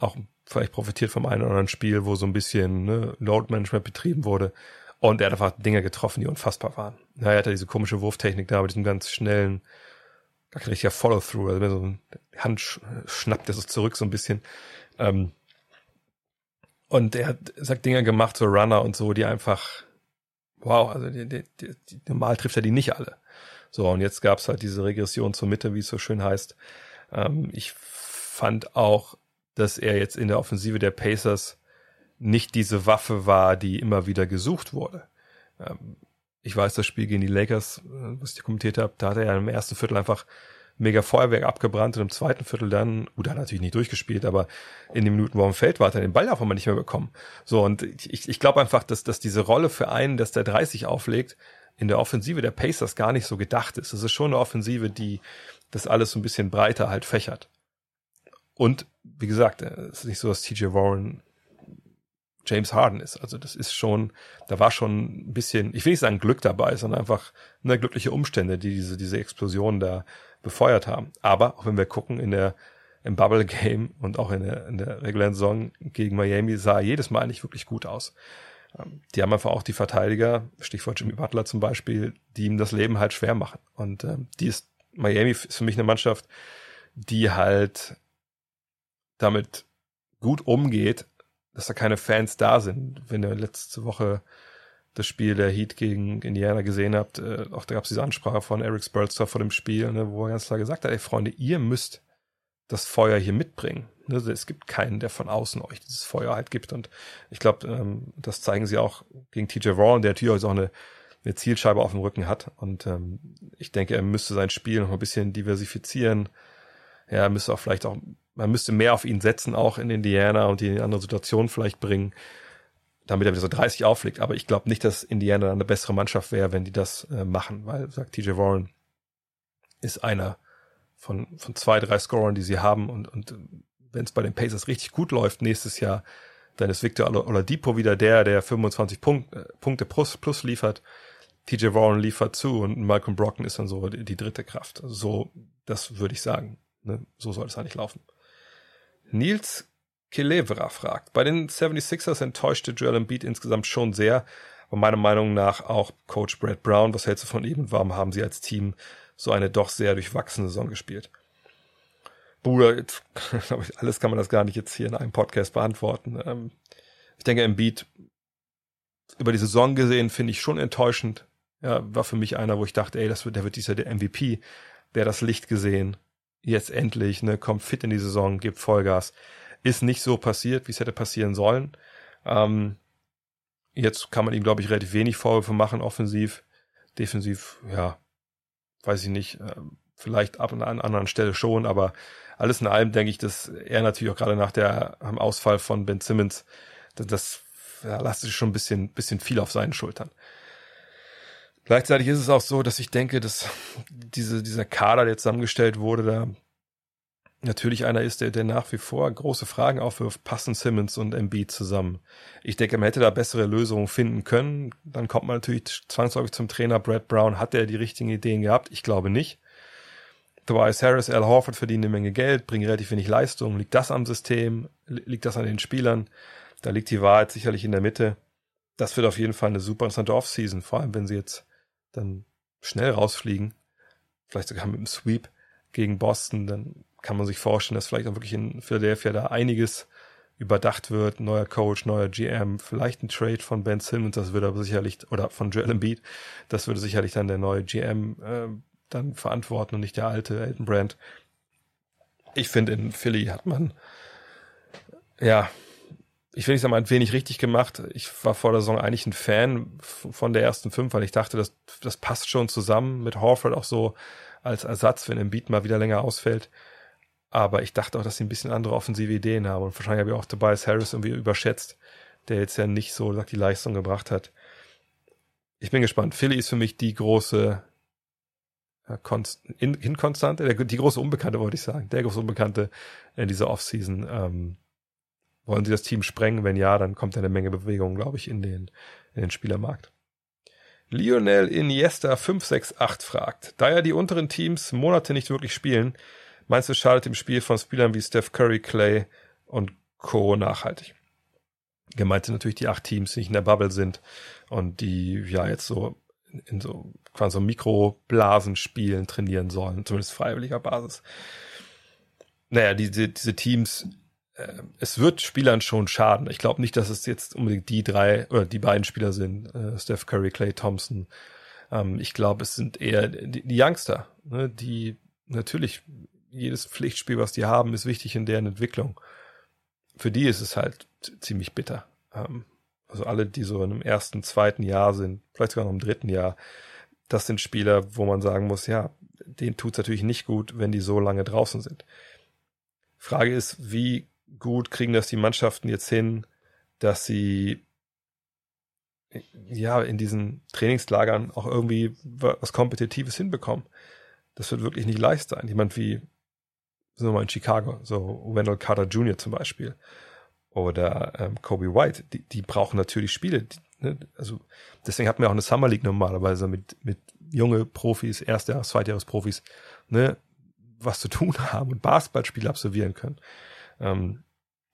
Auch vielleicht profitiert vom einen oder anderen Spiel, wo so ein bisschen ne, Load Management betrieben wurde. Und er hat einfach Dinge getroffen, die unfassbar waren. Ja, er hatte diese komische Wurftechnik da mit diesem ganz schnellen, gar kein richtiger Follow-through. Also so ein Hand schnappt er so zurück so ein bisschen. Ähm, und er hat, sagt Dinge gemacht, so Runner und so, die einfach, wow, also die, die, die, normal trifft er die nicht alle. So, und jetzt gab's halt diese Regression zur Mitte, wie es so schön heißt. Ähm, ich fand auch, dass er jetzt in der Offensive der Pacers nicht diese Waffe war, die immer wieder gesucht wurde. Ähm, ich weiß, das Spiel gegen die Lakers, äh, was ich kommentiert habe, da hat er ja im ersten Viertel einfach mega Feuerwerk abgebrannt und im zweiten Viertel dann, gut, er hat natürlich nicht durchgespielt, aber in den Minuten, wo er im Feld war, hat er den Ball auf einmal nicht mehr bekommen. So, und ich, ich glaube einfach, dass, dass diese Rolle für einen, dass der 30 auflegt, in der Offensive der Pacers gar nicht so gedacht ist. Es ist schon eine Offensive, die das alles so ein bisschen breiter halt fächert. Und wie gesagt, es ist nicht so, dass TJ Warren James Harden ist. Also das ist schon, da war schon ein bisschen, ich will nicht sagen Glück dabei, sondern einfach ne, glückliche Umstände, die diese, diese Explosion da befeuert haben. Aber auch wenn wir gucken in der im Bubble Game und auch in der, in der regulären Saison gegen Miami sah jedes Mal nicht wirklich gut aus. Ähm, die haben einfach auch die Verteidiger, Stichwort Jimmy Butler zum Beispiel, die ihm das Leben halt schwer machen. Und ähm, die ist, Miami ist für mich eine Mannschaft, die halt damit gut umgeht, dass da keine Fans da sind. Wenn ihr letzte Woche das Spiel der Heat gegen Indiana gesehen habt, äh, auch da gab es diese Ansprache von Eric Spurlster vor dem Spiel, ne, wo er ganz klar gesagt hat, ey Freunde, ihr müsst das Feuer hier mitbringen. Ne, es gibt keinen, der von außen euch dieses Feuer halt gibt. Und ich glaube, ähm, das zeigen sie auch gegen TJ Warren, der natürlich auch eine, eine Zielscheibe auf dem Rücken hat. Und ähm, ich denke, er müsste sein Spiel noch ein bisschen diversifizieren. Ja, er müsste auch vielleicht auch, man müsste mehr auf ihn setzen, auch in Indiana und die in andere Situationen vielleicht bringen, damit er wieder so 30 auflegt. Aber ich glaube nicht, dass Indiana dann eine bessere Mannschaft wäre, wenn die das äh, machen, weil, sagt TJ Warren, ist einer von, von zwei, drei Scorern, die sie haben und, und wenn es bei den Pacers richtig gut läuft nächstes Jahr, dann ist Victor Oladipo wieder der, der 25 Punkt, äh, Punkte plus, plus liefert. TJ Warren liefert zu und Malcolm Brocken ist dann so die, die dritte Kraft. Also so, das würde ich sagen. Ne? So soll es eigentlich laufen. Nils Kelevra fragt, bei den 76ers enttäuschte Joel Embiid insgesamt schon sehr, aber meiner Meinung nach auch Coach Brad Brown. Was hältst du von ihm warum haben sie als Team so eine doch sehr durchwachsene Saison gespielt? Bruder, jetzt, ich, alles kann man das gar nicht jetzt hier in einem Podcast beantworten. Ähm, ich denke, Embiid über die Saison gesehen finde ich schon enttäuschend. Ja, war für mich einer, wo ich dachte, ey, das wird, der wird dieser der MVP, der das Licht gesehen. Jetzt endlich, ne, kommt fit in die Saison, gibt Vollgas. Ist nicht so passiert, wie es hätte passieren sollen. Ähm, jetzt kann man ihm, glaube ich, relativ wenig Vorwürfe machen, offensiv. Defensiv, ja, weiß ich nicht. Ähm, vielleicht ab und an anderen Stelle schon, aber alles in allem denke ich, dass er natürlich auch gerade nach der am Ausfall von Ben Simmons, das, das ja, lastet schon ein bisschen, bisschen viel auf seinen Schultern. Gleichzeitig ist es auch so, dass ich denke, dass diese, dieser Kader, der zusammengestellt wurde, da natürlich einer ist, der, der nach wie vor große Fragen aufwirft, passen Simmons und Embiid zusammen. Ich denke, man hätte da bessere Lösungen finden können. Dann kommt man natürlich zwangsläufig zum Trainer Brad Brown. Hat er die richtigen Ideen gehabt? Ich glaube nicht. Tobias Harris, Al Horford verdienen eine Menge Geld, bringen relativ wenig Leistung. Liegt das am System? Liegt das an den Spielern? Da liegt die Wahrheit sicherlich in der Mitte. Das wird auf jeden Fall eine super interessante Offseason, vor allem wenn sie jetzt dann schnell rausfliegen, vielleicht sogar mit einem Sweep gegen Boston, dann kann man sich vorstellen, dass vielleicht auch wirklich in Philadelphia da einiges überdacht wird, neuer Coach, neuer GM, vielleicht ein Trade von Ben Simmons, das würde aber sicherlich, oder von Joel Embiid, das würde sicherlich dann der neue GM äh, dann verantworten und nicht der alte Elton Brand. Ich finde, in Philly hat man, ja, ich will nicht sagen, hat wenig richtig gemacht. Ich war vor der Saison eigentlich ein Fan von der ersten fünf, weil ich dachte, das, das passt schon zusammen mit Horford auch so als Ersatz, wenn Embiid mal wieder länger ausfällt. Aber ich dachte auch, dass sie ein bisschen andere offensive Ideen haben. Und wahrscheinlich habe ich auch Tobias Harris irgendwie überschätzt, der jetzt ja nicht so sagt, die Leistung gebracht hat. Ich bin gespannt. Philly ist für mich die große in, Inkonstante, die große Unbekannte, wollte ich sagen. Der große Unbekannte in dieser Offseason. Wollen sie das Team sprengen? Wenn ja, dann kommt eine Menge Bewegung, glaube ich, in den, in den Spielermarkt. Lionel Iniesta 568 fragt, da ja die unteren Teams Monate nicht wirklich spielen, Meinst du, schadet dem Spiel von Spielern wie Steph Curry, Clay und Co. nachhaltig? Gemeint sind natürlich die acht Teams, die nicht in der Bubble sind und die ja jetzt so in so quasi so Mikroblasen spielen, trainieren sollen, zumindest freiwilliger Basis. Naja, diese, diese Teams, äh, es wird Spielern schon schaden. Ich glaube nicht, dass es jetzt unbedingt die drei oder die beiden Spieler sind, äh, Steph Curry, Clay Thompson. Ähm, ich glaube, es sind eher die, die Youngster, ne, die natürlich jedes Pflichtspiel, was die haben, ist wichtig in deren Entwicklung. Für die ist es halt ziemlich bitter. Ähm, also alle, die so in einem ersten, zweiten Jahr sind, vielleicht sogar noch im dritten Jahr, das sind Spieler, wo man sagen muss, ja, denen tut es natürlich nicht gut, wenn die so lange draußen sind. Frage ist, wie gut kriegen das die Mannschaften jetzt hin, dass sie ja in diesen Trainingslagern auch irgendwie was Kompetitives hinbekommen. Das wird wirklich nicht leicht sein. Jemand wie sind wir mal in Chicago, so Wendell Carter Jr. zum Beispiel oder ähm, Kobe White, die, die brauchen natürlich Spiele. Die, ne? Also deswegen hatten wir auch eine Summer League normalerweise mit, mit junge Profis, Erstjahres-, Zweitjahres-Profis, ne, was zu tun haben und Basketballspiele absolvieren können. Ähm,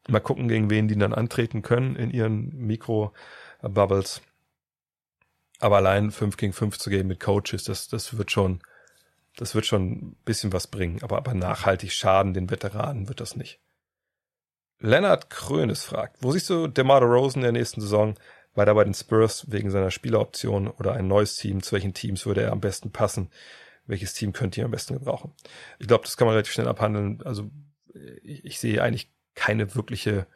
mal gucken, gegen wen die dann antreten können in ihren Mikro-Bubbles. Aber allein 5 gegen 5 zu gehen mit Coaches, das, das wird schon, das wird schon ein bisschen was bringen, aber, aber nachhaltig schaden den Veteranen wird das nicht. Leonard Krönes fragt, wo siehst du DeMar Rosen in der nächsten Saison? Weiter bei den Spurs wegen seiner Spieleroption oder ein neues Team? Zu welchen Teams würde er am besten passen? Welches Team könnte ihr am besten gebrauchen? Ich glaube, das kann man relativ schnell abhandeln. Also ich, ich sehe eigentlich keine wirkliche,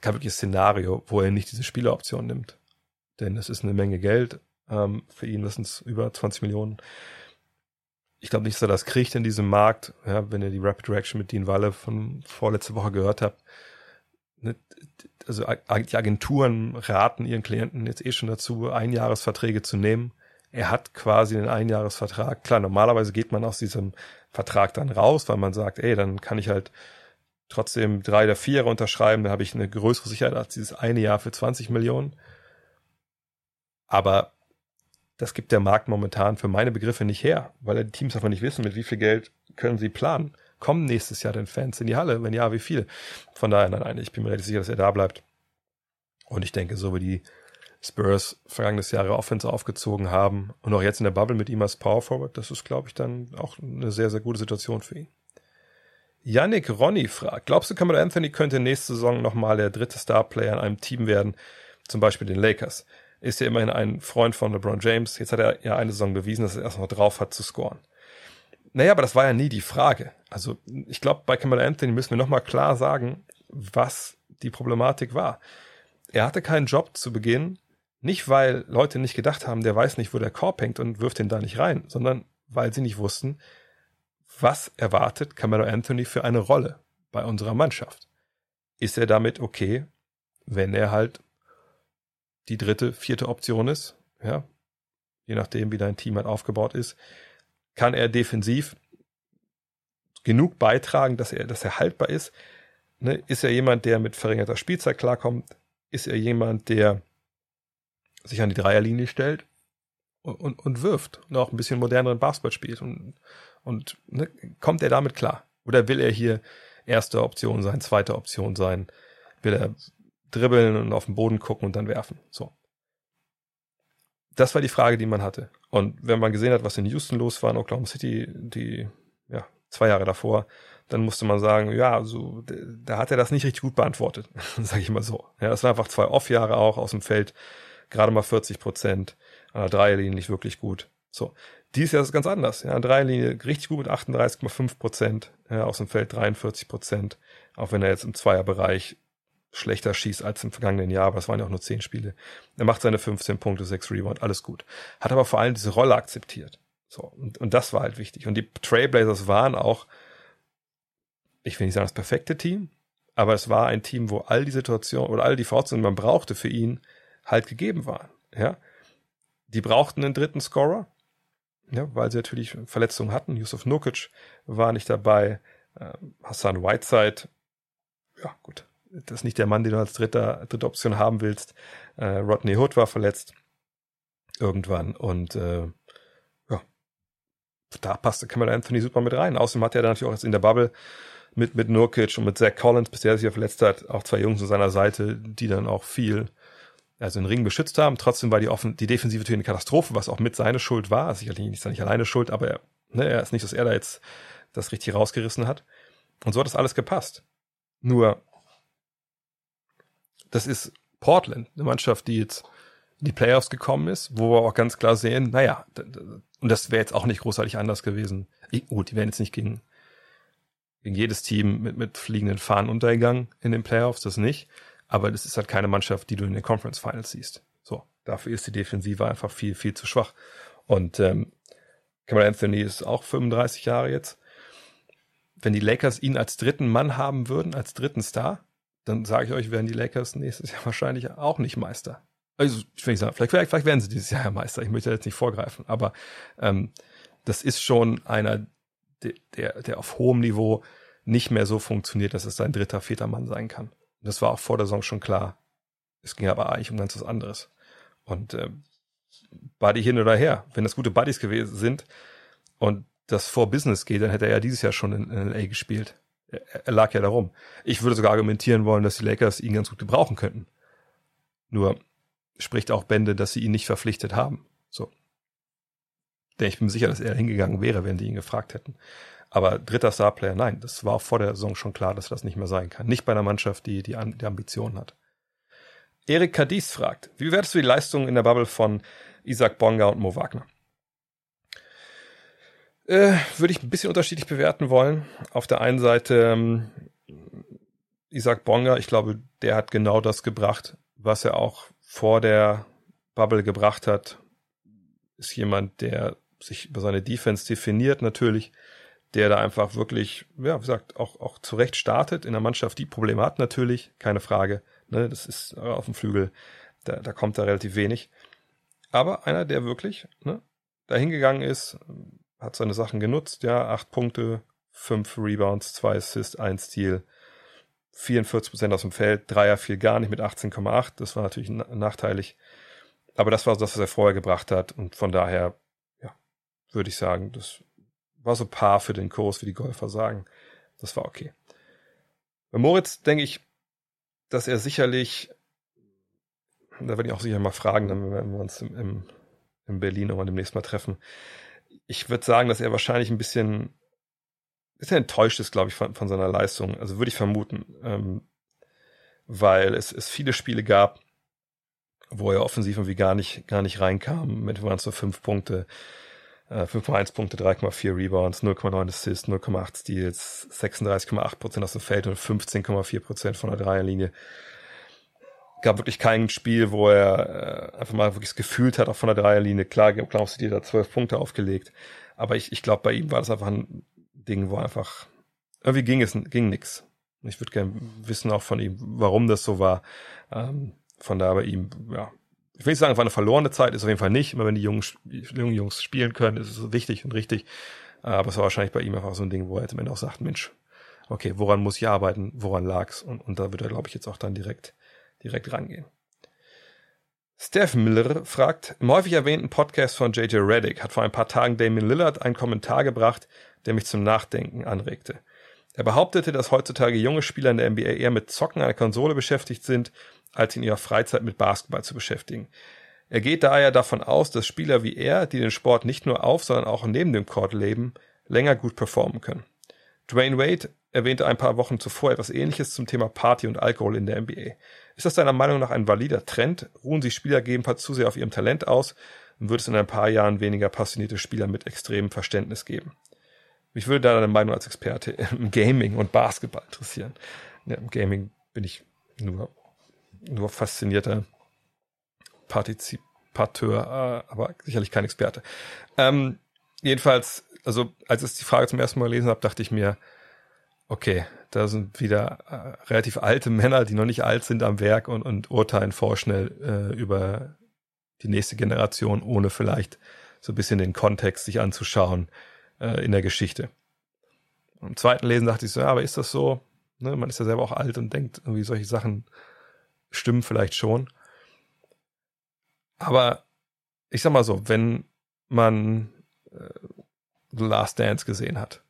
kein wirkliches Szenario, wo er nicht diese Spieleroption nimmt. Denn es ist eine Menge Geld. Ähm, für ihn sind über 20 Millionen ich glaube nicht, dass er das kriegt in diesem Markt. Ja, wenn ihr die Rapid Reaction mit Dean Walle von vorletzte Woche gehört habt. Ne, also die Agenturen raten ihren Klienten jetzt eh schon dazu, Einjahresverträge zu nehmen. Er hat quasi einen Einjahresvertrag. Klar, normalerweise geht man aus diesem Vertrag dann raus, weil man sagt, ey, dann kann ich halt trotzdem drei oder vier unterschreiben, dann habe ich eine größere Sicherheit als dieses eine Jahr für 20 Millionen. Aber das gibt der Markt momentan für meine Begriffe nicht her, weil die Teams einfach nicht wissen, mit wie viel Geld können sie planen. Kommen nächstes Jahr denn Fans in die Halle? Wenn ja, wie viel? Von daher, nein, nein, ich bin mir relativ sicher, dass er da bleibt. Und ich denke, so wie die Spurs vergangenes Jahr Offense aufgezogen haben und auch jetzt in der Bubble mit ihm als Power Forward, das ist, glaube ich, dann auch eine sehr, sehr gute Situation für ihn. Yannick Ronny fragt, glaubst du, Cameron Anthony könnte nächste Saison nochmal der dritte Star-Player in einem Team werden, zum Beispiel den Lakers? ist ja immerhin ein Freund von LeBron James. Jetzt hat er ja eine Saison bewiesen, dass er erst noch drauf hat zu scoren. Naja, aber das war ja nie die Frage. Also ich glaube, bei Kamala Anthony müssen wir nochmal klar sagen, was die Problematik war. Er hatte keinen Job zu Beginn, nicht weil Leute nicht gedacht haben, der weiß nicht, wo der Korb hängt und wirft den da nicht rein, sondern weil sie nicht wussten, was erwartet Camelo Anthony für eine Rolle bei unserer Mannschaft. Ist er damit okay, wenn er halt die dritte, vierte Option ist, ja, je nachdem, wie dein Team halt aufgebaut ist, kann er defensiv genug beitragen, dass er, dass er haltbar ist. Ne? Ist er jemand, der mit verringerter Spielzeit klarkommt? Ist er jemand, der sich an die Dreierlinie stellt und, und, und wirft und auch ein bisschen moderneren Basketball spielt? Und, und ne? kommt er damit klar? Oder will er hier erste Option sein, zweite Option sein? Will er dribbeln und auf den Boden gucken und dann werfen. So. Das war die Frage, die man hatte. Und wenn man gesehen hat, was in Houston los war in Oklahoma City, die, ja, zwei Jahre davor, dann musste man sagen, ja, so, da hat er das nicht richtig gut beantwortet, sage ich mal so. Ja, das waren einfach zwei Off-Jahre auch aus dem Feld, gerade mal 40 Prozent, an der Dreierlinie nicht wirklich gut. So, dieses Jahr ist es ganz anders. Ja, Dreierlinie richtig gut mit 38,5 Prozent, aus dem Feld 43 Prozent, auch wenn er jetzt im Zweierbereich schlechter schießt als im vergangenen Jahr, aber es waren ja auch nur 10 Spiele. Er macht seine 15 Punkte, 6 Rebound, alles gut. Hat aber vor allem diese Rolle akzeptiert. So, und, und das war halt wichtig. Und die Trailblazers waren auch, ich will nicht sagen das perfekte Team, aber es war ein Team, wo all die Situationen oder all die Voraussetzungen, die man brauchte für ihn, halt gegeben waren. Ja, die brauchten einen dritten Scorer, ja, weil sie natürlich Verletzungen hatten. Yusuf Nukic war nicht dabei, äh, Hassan Whiteside, ja gut, das ist nicht der Mann, den du als dritter, dritte Option haben willst. Äh, Rodney Hood war verletzt irgendwann und äh, ja, da passte Cameron Anthony super mit rein. Außerdem hat er dann natürlich auch jetzt in der Bubble mit, mit Nurkic und mit Zach Collins, bis der sich ja verletzt hat, auch zwei Jungs an seiner Seite, die dann auch viel, also den Ring beschützt haben. Trotzdem war die, offen, die Defensive natürlich eine Katastrophe, was auch mit seiner Schuld war. Sicherlich nicht, nicht alleine schuld, aber er, ne, er ist nicht, dass er da jetzt das richtig rausgerissen hat. Und so hat das alles gepasst. Nur, das ist Portland, eine Mannschaft, die jetzt in die Playoffs gekommen ist, wo wir auch ganz klar sehen, naja, und das wäre jetzt auch nicht großartig anders gewesen. Gut, die wären jetzt nicht gegen gegen jedes Team mit, mit fliegenden Fahnen untergegangen in den Playoffs, das nicht. Aber das ist halt keine Mannschaft, die du in den Conference Finals siehst. So, dafür ist die Defensive einfach viel, viel zu schwach. Und ähm, Cameron Anthony ist auch 35 Jahre jetzt. Wenn die Lakers ihn als dritten Mann haben würden, als dritten Star, dann sage ich euch, werden die Lakers nächstes Jahr wahrscheinlich auch nicht Meister. Also, ich will nicht sagen, vielleicht, vielleicht werden sie dieses Jahr Meister. Ich möchte jetzt nicht vorgreifen, aber ähm, das ist schon einer der, der auf hohem Niveau nicht mehr so funktioniert, dass es sein dritter, vierter Mann sein kann. Das war auch vor der Saison schon klar. Es ging aber eigentlich um ganz was anderes. Und äh, Buddy hin oder her, wenn das gute Buddies gewesen sind und das vor Business geht, dann hätte er ja dieses Jahr schon in, in LA gespielt. Er, er lag ja darum. Ich würde sogar argumentieren wollen, dass die Lakers ihn ganz gut gebrauchen könnten. Nur spricht auch Bände, dass sie ihn nicht verpflichtet haben. So. Denn ich bin sicher, dass er hingegangen wäre, wenn die ihn gefragt hätten. Aber dritter Starplayer, nein, das war auch vor der Saison schon klar, dass das nicht mehr sein kann. Nicht bei einer Mannschaft, die die, die Ambitionen hat. Erik Kadies fragt, wie bewertest du die Leistung in der Bubble von Isaac Bonga und Mo Wagner? Äh, würde ich ein bisschen unterschiedlich bewerten wollen. Auf der einen Seite ähm, Isaac Bonga, ich glaube, der hat genau das gebracht, was er auch vor der Bubble gebracht hat. Ist jemand, der sich über seine Defense definiert natürlich, der da einfach wirklich, ja, wie gesagt, auch, auch zurecht startet in der Mannschaft, die Probleme hat natürlich, keine Frage. Ne, das ist auf dem Flügel, da, da kommt da relativ wenig. Aber einer, der wirklich ne, dahin gegangen ist, hat seine Sachen genutzt, ja, acht Punkte, fünf Rebounds, zwei Assists, ein Steal, 44 Prozent aus dem Feld, Dreier fiel gar nicht mit 18,8, das war natürlich nachteilig. Aber das war das, was er vorher gebracht hat und von daher würde ich sagen. Das war so Paar für den Kurs, wie die Golfer sagen. Das war okay. Bei Moritz denke ich, dass er sicherlich, da werde ich auch sicher mal fragen, dann, wenn wir uns im, im, in Berlin irgendwann demnächst mal treffen. Ich würde sagen, dass er wahrscheinlich ein bisschen, bisschen enttäuscht ist, glaube ich, von, von seiner Leistung. Also würde ich vermuten, ähm, weil es, es viele Spiele gab, wo er offensiv irgendwie gar nicht, gar nicht reinkam. Mit waren es so fünf Punkte. 5,1 äh, Punkte, 3,4 Rebounds, 0,9 Assists, 0,8 Steals, 36,8 Prozent aus dem Feld und 15,4 Prozent von der Dreierlinie. Gab wirklich kein Spiel, wo er äh, einfach mal wirklich gefühlt hat, auch von der Dreierlinie. Klar, Oklahoma City da 12 Punkte aufgelegt. Aber ich, ich glaube, bei ihm war das einfach ein Ding, wo einfach irgendwie ging es, ging nix. Ich würde gerne wissen auch von ihm, warum das so war. Ähm, von da bei ihm, ja, ich will nicht sagen, war eine verlorene Zeit, ist auf jeden Fall nicht. Immer wenn die jungen, jungen Jungs spielen können, ist es wichtig und richtig. Aber es war wahrscheinlich bei ihm einfach so ein Ding, wo er jetzt Ende auch sagt, Mensch, okay, woran muss ich arbeiten, woran lag's? Und, und da wird er, glaube ich, jetzt auch dann direkt, direkt rangehen. Steph Miller fragt, im häufig erwähnten Podcast von JJ Reddick hat vor ein paar Tagen Damien Lillard einen Kommentar gebracht, der mich zum Nachdenken anregte. Er behauptete, dass heutzutage junge Spieler in der NBA eher mit Zocken einer Konsole beschäftigt sind, als in ihrer Freizeit mit Basketball zu beschäftigen. Er geht daher davon aus, dass Spieler wie er, die den Sport nicht nur auf, sondern auch neben dem Court leben, länger gut performen können. Dwayne Wade erwähnte ein paar Wochen zuvor etwas ähnliches zum Thema Party und Alkohol in der NBA. Ist das deiner Meinung nach ein valider Trend? Ruhen sich Spieler gegebenenfalls zu sehr auf ihrem Talent aus und wird es in ein paar Jahren weniger passionierte Spieler mit extremem Verständnis geben? Mich würde da deine Meinung als Experte im Gaming und Basketball interessieren. Ja, Im Gaming bin ich nur, nur faszinierter Partizipateur, äh, aber sicherlich kein Experte. Ähm, jedenfalls, also als ich die Frage zum ersten Mal gelesen habe, dachte ich mir, okay, da sind wieder äh, relativ alte Männer, die noch nicht alt sind am Werk und, und urteilen vorschnell äh, über die nächste Generation, ohne vielleicht so ein bisschen den Kontext sich anzuschauen äh, in der Geschichte. Im zweiten Lesen dachte ich so, ja, aber ist das so? Ne, man ist ja selber auch alt und denkt, irgendwie solche Sachen stimmen vielleicht schon. Aber ich sag mal so, wenn man äh, The Last Dance gesehen hat,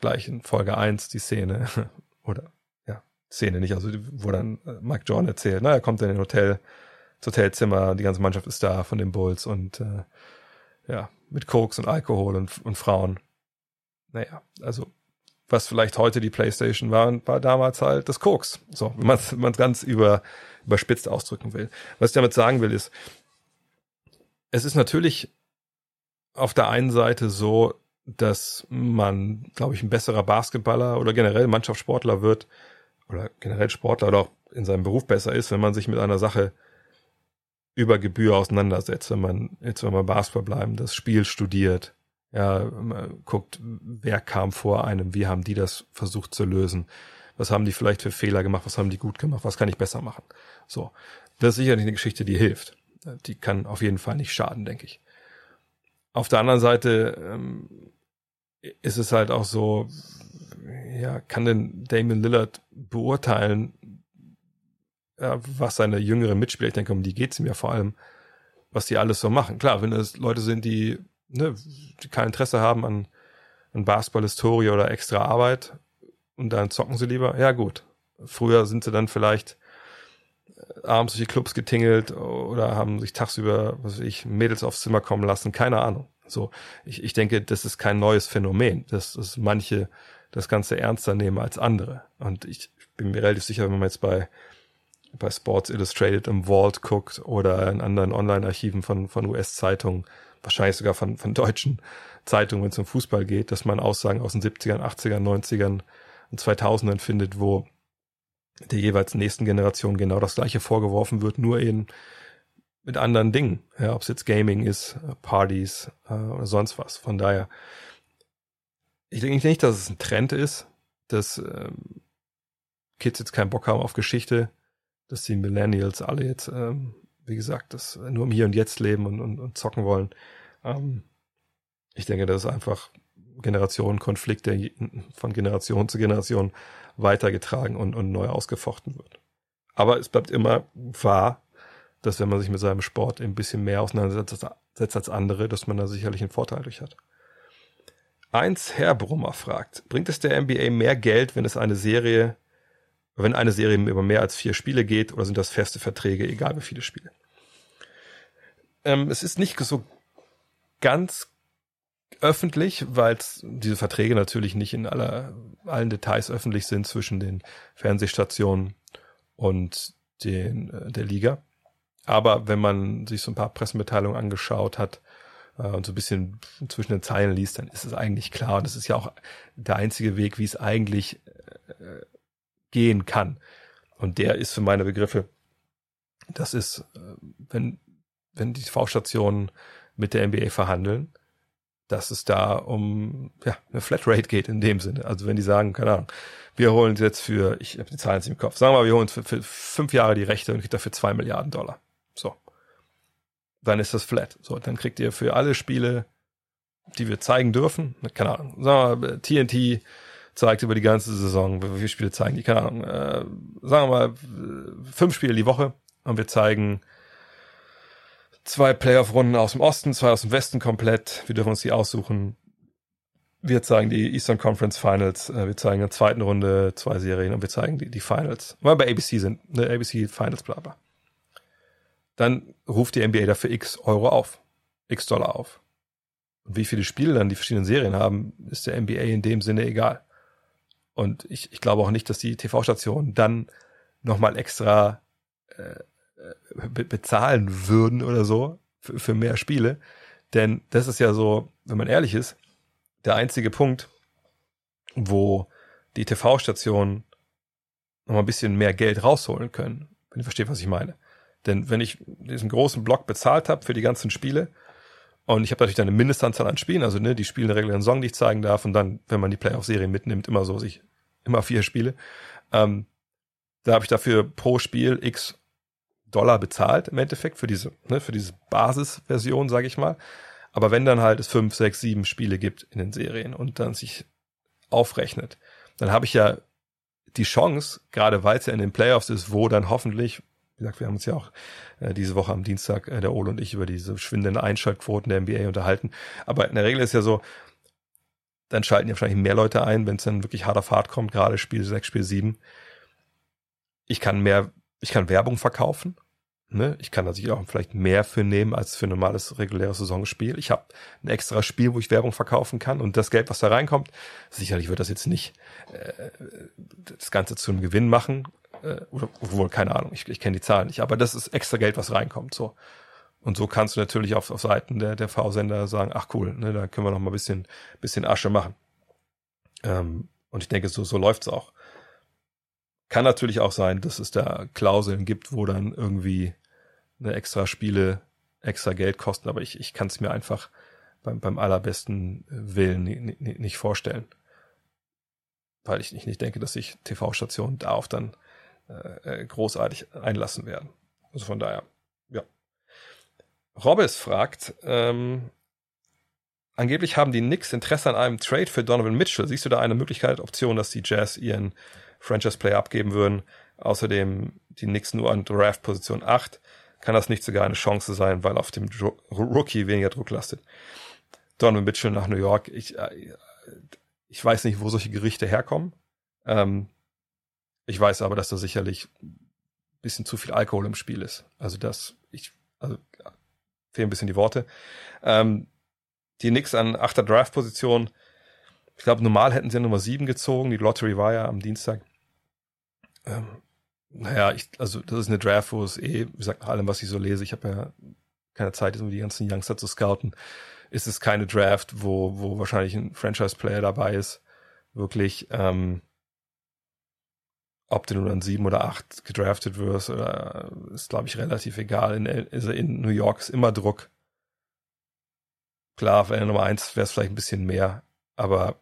gleich in Folge 1 die Szene, oder ja, Szene nicht, also wo dann äh, Mike John erzählt, na, er kommt in ein Hotel, das Hotelzimmer, die ganze Mannschaft ist da von den Bulls und äh, ja, mit Koks und Alkohol und, und Frauen. Naja, also was vielleicht heute die Playstation war, war damals halt das Koks. So, wenn man es ganz über, überspitzt ausdrücken will. Was ich damit sagen will, ist, es ist natürlich auf der einen Seite so, dass man, glaube ich, ein besserer Basketballer oder generell Mannschaftssportler wird oder generell Sportler oder auch in seinem Beruf besser ist, wenn man sich mit einer Sache über Gebühr auseinandersetzt, wenn man jetzt wenn wir Basketball bleiben, das Spiel studiert, ja, guckt, wer kam vor einem, wie haben die das versucht zu lösen, was haben die vielleicht für Fehler gemacht, was haben die gut gemacht, was kann ich besser machen. So, das ist sicherlich eine Geschichte, die hilft die kann auf jeden Fall nicht schaden, denke ich. Auf der anderen Seite ähm, ist es halt auch so, ja, kann denn Damon Lillard beurteilen, ja, was seine jüngeren Mitspieler, ich denke, um die geht's ihm ja vor allem, was die alles so machen. Klar, wenn es Leute sind, die, ne, die kein Interesse haben an, an Basketball-Historie oder extra Arbeit und dann zocken sie lieber, ja gut. Früher sind sie dann vielleicht abends durch die Clubs getingelt oder haben sich tagsüber, was weiß ich, Mädels aufs Zimmer kommen lassen, keine Ahnung. So, ich, ich denke, das ist kein neues Phänomen, dass, dass manche das Ganze ernster nehmen als andere. Und ich bin mir relativ sicher, wenn man jetzt bei, bei Sports Illustrated im Vault guckt oder in anderen Online-Archiven von, von US-Zeitungen, wahrscheinlich sogar von, von deutschen Zeitungen, wenn es um Fußball geht, dass man Aussagen aus den 70ern, 80ern, 90ern und 2000ern findet, wo der jeweils nächsten Generation genau das gleiche vorgeworfen wird, nur eben mit anderen Dingen. Ja, ob es jetzt Gaming ist, Partys äh, oder sonst was. Von daher, ich denke nicht, dass es ein Trend ist, dass ähm, Kids jetzt keinen Bock haben auf Geschichte, dass die Millennials alle jetzt, ähm, wie gesagt, das nur im Hier und Jetzt leben und, und, und zocken wollen. Ähm, ich denke, das ist einfach Generationenkonflikt, der von Generation zu Generation weitergetragen und, und neu ausgefochten wird. Aber es bleibt immer wahr, dass wenn man sich mit seinem Sport ein bisschen mehr auseinandersetzt als andere, dass man da sicherlich einen Vorteil durch hat. Eins Herr Brummer fragt, bringt es der NBA mehr Geld, wenn es eine Serie, wenn eine Serie über mehr als vier Spiele geht, oder sind das feste Verträge, egal wie viele Spiele? Ähm, es ist nicht so ganz öffentlich, weil diese Verträge natürlich nicht in aller, allen Details öffentlich sind zwischen den Fernsehstationen und den, äh, der Liga. Aber wenn man sich so ein paar Pressemitteilungen angeschaut hat äh, und so ein bisschen zwischen den Zeilen liest, dann ist es eigentlich klar. Und das ist ja auch der einzige Weg, wie es eigentlich äh, gehen kann. Und der ist für meine Begriffe, das ist, äh, wenn, wenn die TV-Stationen mit der NBA verhandeln, dass es da um ja, eine Flatrate geht in dem Sinne. Also wenn die sagen, keine Ahnung, wir holen jetzt für, ich habe die Zahlen jetzt im Kopf, sagen wir mal, wir holen für, für fünf Jahre die Rechte und kriegt dafür zwei Milliarden Dollar. So. Dann ist das flat. So, dann kriegt ihr für alle Spiele, die wir zeigen dürfen, keine Ahnung, sagen wir mal, TNT zeigt über die ganze Saison, wie viele Spiele zeigen die, keine Ahnung, äh, sagen wir mal, fünf Spiele die Woche und wir zeigen zwei Playoff-Runden aus dem Osten, zwei aus dem Westen komplett. Wir dürfen uns die aussuchen. Wir zeigen die Eastern Conference Finals, äh, wir zeigen in der zweiten Runde zwei Serien und wir zeigen die, die Finals. Weil wir bei ABC sind, ne, ABC Finals, bla bla. dann ruft die NBA dafür x Euro auf, x Dollar auf. Und wie viele Spiele dann die verschiedenen Serien haben, ist der NBA in dem Sinne egal. Und ich, ich glaube auch nicht, dass die TV-Stationen dann nochmal extra äh, be bezahlen würden oder so für, für mehr Spiele. Denn das ist ja so, wenn man ehrlich ist, der einzige Punkt, wo die TV-Stationen noch mal ein bisschen mehr Geld rausholen können, wenn ihr versteht, was ich meine. Denn wenn ich diesen großen Block bezahlt habe für die ganzen Spiele und ich habe natürlich dann eine Mindestanzahl an Spielen, also ne, die Spiele eine regulären Song, die ich zeigen darf. Und dann, wenn man die Playoff-Serie mitnimmt, immer so sich immer vier Spiele, ähm, da habe ich dafür pro Spiel x Dollar bezahlt im Endeffekt für diese, ne, für diese Basisversion, sage ich mal. Aber wenn dann halt es fünf, sechs, sieben Spiele gibt in den Serien und dann sich aufrechnet, dann habe ich ja die Chance, gerade weil es ja in den Playoffs ist, wo dann hoffentlich, wie gesagt, wir haben uns ja auch äh, diese Woche am Dienstag, äh, der Ole und ich, über diese schwindenden Einschaltquoten der NBA unterhalten. Aber in der Regel ist ja so, dann schalten ja wahrscheinlich mehr Leute ein, wenn es dann wirklich hart auf hart kommt, gerade Spiel 6, Spiel 7. Ich kann mehr, ich kann Werbung verkaufen. Ne? Ich kann natürlich auch vielleicht mehr für nehmen als für ein normales reguläres Saisonspiel. Ich habe ein extra Spiel, wo ich Werbung verkaufen kann und das Geld, was da reinkommt, sicherlich wird das jetzt nicht äh, das Ganze zu einem Gewinn machen. Äh, oder wohl, keine Ahnung, ich, ich kenne die Zahlen nicht, aber das ist extra Geld, was reinkommt. So. Und so kannst du natürlich auf, auf Seiten der, der V-Sender sagen, ach cool, ne, da können wir noch mal ein bisschen, bisschen Asche machen. Ähm, und ich denke, so, so läuft's auch. Kann natürlich auch sein, dass es da Klauseln gibt, wo dann irgendwie eine extra Spiele extra Geld kosten, aber ich, ich kann es mir einfach beim, beim allerbesten Willen nicht vorstellen. Weil ich nicht, nicht denke, dass sich TV-Stationen darauf dann äh, äh, großartig einlassen werden. Also von daher, ja. Robbes fragt, ähm, angeblich haben die Knicks Interesse an einem Trade für Donovan Mitchell. Siehst du da eine Möglichkeit, Option, dass die Jazz ihren Franchise-Player abgeben würden? Außerdem die Knicks nur an Draft-Position 8 kann das nicht sogar eine Chance sein, weil auf dem Rookie weniger Druck lastet. Donovan Mitchell nach New York, ich, äh, ich weiß nicht, wo solche Gerichte herkommen. Ähm, ich weiß aber, dass da sicherlich ein bisschen zu viel Alkohol im Spiel ist. Also das, ich, also fehlen ein bisschen die Worte. Ähm, die Knicks an achter Draft-Position. Ich glaube, normal hätten sie ja Nummer 7 gezogen. Die Lottery war ja am Dienstag. Ähm, naja, ich, also das ist eine Draft, wo es eh, wie gesagt, nach allem, was ich so lese, ich habe ja keine Zeit, um die ganzen Youngster zu scouten, ist es keine Draft, wo, wo wahrscheinlich ein Franchise-Player dabei ist. Wirklich, ähm, ob du nur an sieben oder acht gedraftet wirst, oder ist, glaube ich, relativ egal. In, also in New York ist immer Druck. Klar, wenn er Nummer eins wäre es vielleicht ein bisschen mehr, aber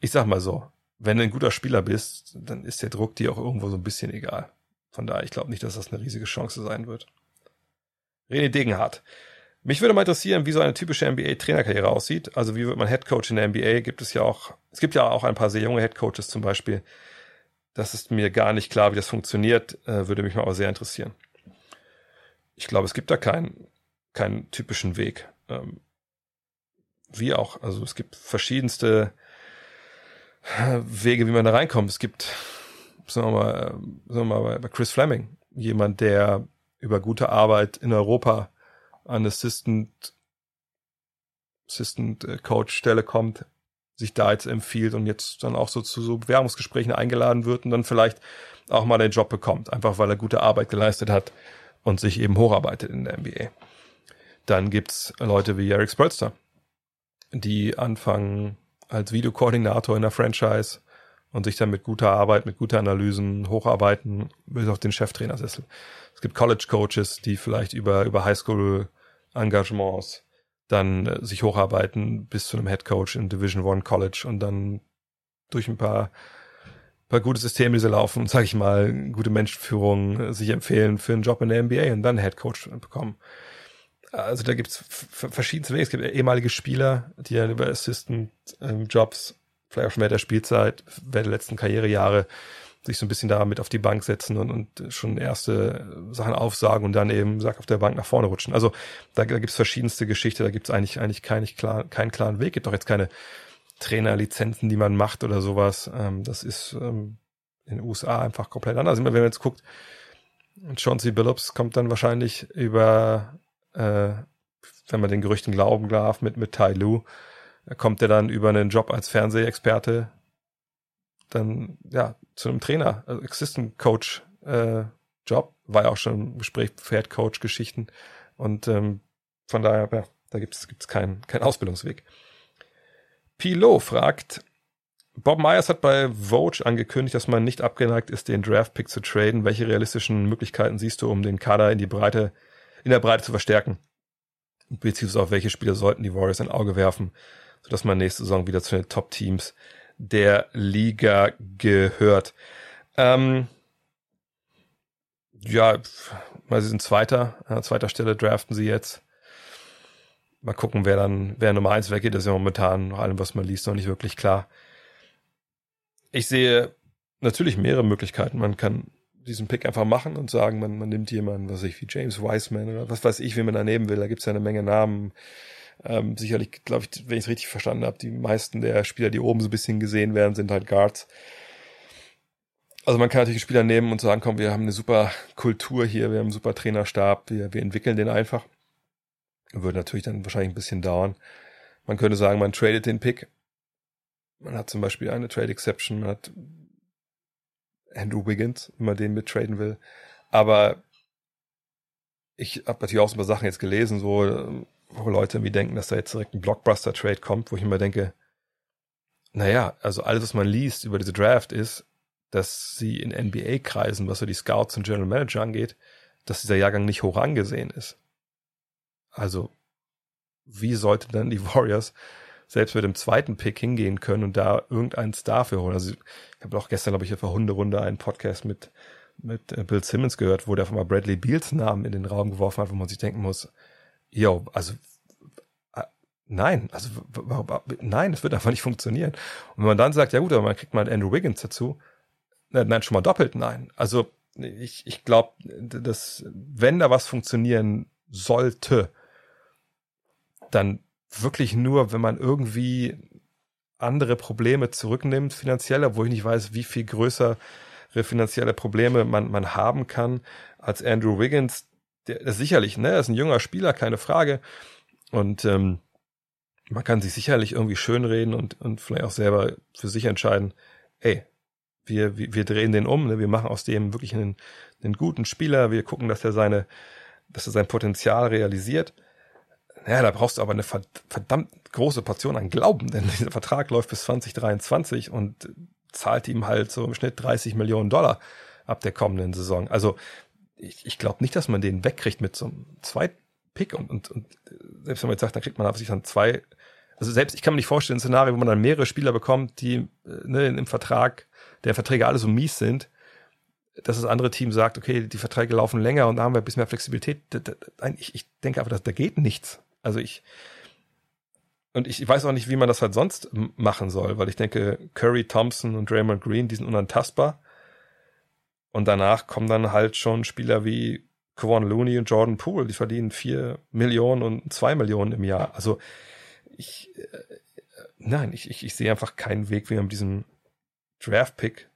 ich sag mal so, wenn du ein guter Spieler bist, dann ist der Druck dir auch irgendwo so ein bisschen egal. Von daher, ich glaube nicht, dass das eine riesige Chance sein wird. René Degenhardt. Mich würde mal interessieren, wie so eine typische NBA-Trainerkarriere aussieht. Also wie wird man Headcoach in der NBA? Gibt es ja auch, es gibt ja auch ein paar sehr junge Headcoaches zum Beispiel. Das ist mir gar nicht klar, wie das funktioniert, äh, würde mich mal aber sehr interessieren. Ich glaube, es gibt da keinen, keinen typischen Weg. Ähm, wie auch, also es gibt verschiedenste Wege, wie man da reinkommt. Es gibt, sagen wir mal, sagen wir mal bei Chris Fleming, jemand, der über gute Arbeit in Europa an Assistant, Assistant äh, Coach Stelle kommt, sich da jetzt empfiehlt und jetzt dann auch so zu so Bewerbungsgesprächen eingeladen wird und dann vielleicht auch mal den Job bekommt, einfach weil er gute Arbeit geleistet hat und sich eben hocharbeitet in der NBA. Dann gibt's Leute wie Eric Spurster, die anfangen als Videokoordinator in der Franchise und sich dann mit guter Arbeit, mit guter Analysen hocharbeiten bis auf den Cheftrainersessel. Es gibt College Coaches, die vielleicht über, über Highschool Engagements dann äh, sich hocharbeiten bis zu einem Head Coach in Division One College und dann durch ein paar paar gute Systeme, die sie laufen, sage ich mal, gute Menschenführung äh, sich empfehlen für einen Job in der NBA und dann Head Coach bekommen also da gibt's verschiedenste Wege. Es gibt ehemalige Spieler, die ja über Assistant-Jobs, ähm, vielleicht auch schon während der Spielzeit, während der letzten Karrierejahre sich so ein bisschen da mit auf die Bank setzen und, und schon erste Sachen aufsagen und dann eben, sag, auf der Bank nach vorne rutschen. Also da, da gibt's verschiedenste Geschichte, da gibt's eigentlich, eigentlich keinen, klar, keinen klaren Weg. Gibt doch jetzt keine Trainerlizenzen, die man macht oder sowas. Ähm, das ist ähm, in den USA einfach komplett anders. Wenn man jetzt guckt, Chauncey Billups kommt dann wahrscheinlich über, äh, wenn man den Gerüchten glauben darf, mit, mit Tai Lu, kommt er dann über einen Job als Fernsehexperte dann ja zu einem Trainer, also Assistant Coach äh, Job, war ja auch schon im Gespräch Head Coach Geschichten und ähm, von daher ja, da gibt's gibt's keinen keinen Ausbildungsweg. Pilo fragt, Bob Myers hat bei Vogue angekündigt, dass man nicht abgeneigt ist, den Draft-Pick zu traden. Welche realistischen Möglichkeiten siehst du, um den Kader in die Breite, in der Breite zu verstärken? Beziehungsweise auf welche Spieler sollten die Warriors ein Auge werfen, sodass man nächste Saison wieder zu den Top-Teams der Liga gehört. Ähm, ja, weil sie sind Zweiter, an zweiter Stelle draften sie jetzt. Mal gucken, wer dann, wer Nummer eins weggeht, das ist ja momentan nach allem, was man liest, noch nicht wirklich klar ich sehe natürlich mehrere Möglichkeiten. Man kann diesen Pick einfach machen und sagen, man, man nimmt jemanden, was ich, wie James Wiseman oder was weiß ich, wie man da nehmen will. Da gibt es ja eine Menge Namen. Ähm, sicherlich, glaube ich, wenn ich es richtig verstanden habe, die meisten der Spieler, die oben so ein bisschen gesehen werden, sind halt Guards. Also man kann natürlich Spieler nehmen und sagen, komm, wir haben eine super Kultur hier, wir haben einen super Trainerstab, wir, wir entwickeln den einfach. Würde natürlich dann wahrscheinlich ein bisschen dauern. Man könnte sagen, man tradet den Pick man hat zum Beispiel eine Trade Exception, man hat Andrew Wiggins, wenn man den mittraden will. Aber ich habe natürlich auch so ein paar Sachen jetzt gelesen, so, wo Leute irgendwie denken, dass da jetzt direkt ein Blockbuster-Trade kommt, wo ich immer denke, naja, also alles, was man liest über diese Draft ist, dass sie in NBA-Kreisen, was so die Scouts und General Manager angeht, dass dieser Jahrgang nicht hoch angesehen ist. Also, wie sollten dann die Warriors selbst mit dem zweiten Pick hingehen können und da irgendeinen Star für holen. Also ich habe auch gestern, glaube ich, auf der Hunderunde einen Podcast mit mit äh, Bill Simmons gehört, wo der von mal Bradley Beals Namen in den Raum geworfen hat, wo man sich denken muss, yo, also äh, nein, also nein, das wird einfach nicht funktionieren. Und wenn man dann sagt, ja gut, aber man kriegt mal Andrew Wiggins dazu, nein, schon mal doppelt nein. Also ich, ich glaube, dass wenn da was funktionieren sollte, dann wirklich nur, wenn man irgendwie andere Probleme zurücknimmt, finanziell, obwohl ich nicht weiß, wie viel größere finanzielle Probleme man, man haben kann als Andrew Wiggins. Der ist sicherlich, ne, ist ein junger Spieler, keine Frage. Und ähm, man kann sich sicherlich irgendwie schönreden und, und vielleicht auch selber für sich entscheiden, ey, wir, wir, wir drehen den um, ne? wir machen aus dem wirklich einen, einen guten Spieler, wir gucken, dass er seine, dass er sein Potenzial realisiert. Ja, da brauchst du aber eine verdammt große Portion an Glauben, denn dieser Vertrag läuft bis 2023 und zahlt ihm halt so im Schnitt 30 Millionen Dollar ab der kommenden Saison. Also ich, ich glaube nicht, dass man den wegkriegt mit so einem Zweitpick und, und, und selbst wenn man jetzt sagt, dann kriegt man auf sich dann zwei. Also selbst ich kann mir nicht vorstellen, ein Szenario, wo man dann mehrere Spieler bekommt, die äh, ne, im Vertrag, der Verträge alle so mies sind, dass das andere Team sagt, okay, die Verträge laufen länger und da haben wir ein bisschen mehr Flexibilität. Ich, ich denke einfach, dass da geht nichts. Also ich, und ich weiß auch nicht, wie man das halt sonst machen soll, weil ich denke, Curry, Thompson und Draymond Green, die sind unantastbar. Und danach kommen dann halt schon Spieler wie Kevon Looney und Jordan Poole, die verdienen vier Millionen und zwei Millionen im Jahr. Also ich, äh, nein, ich, ich, ich sehe einfach keinen Weg, wie man mit diesem Draft-Pick,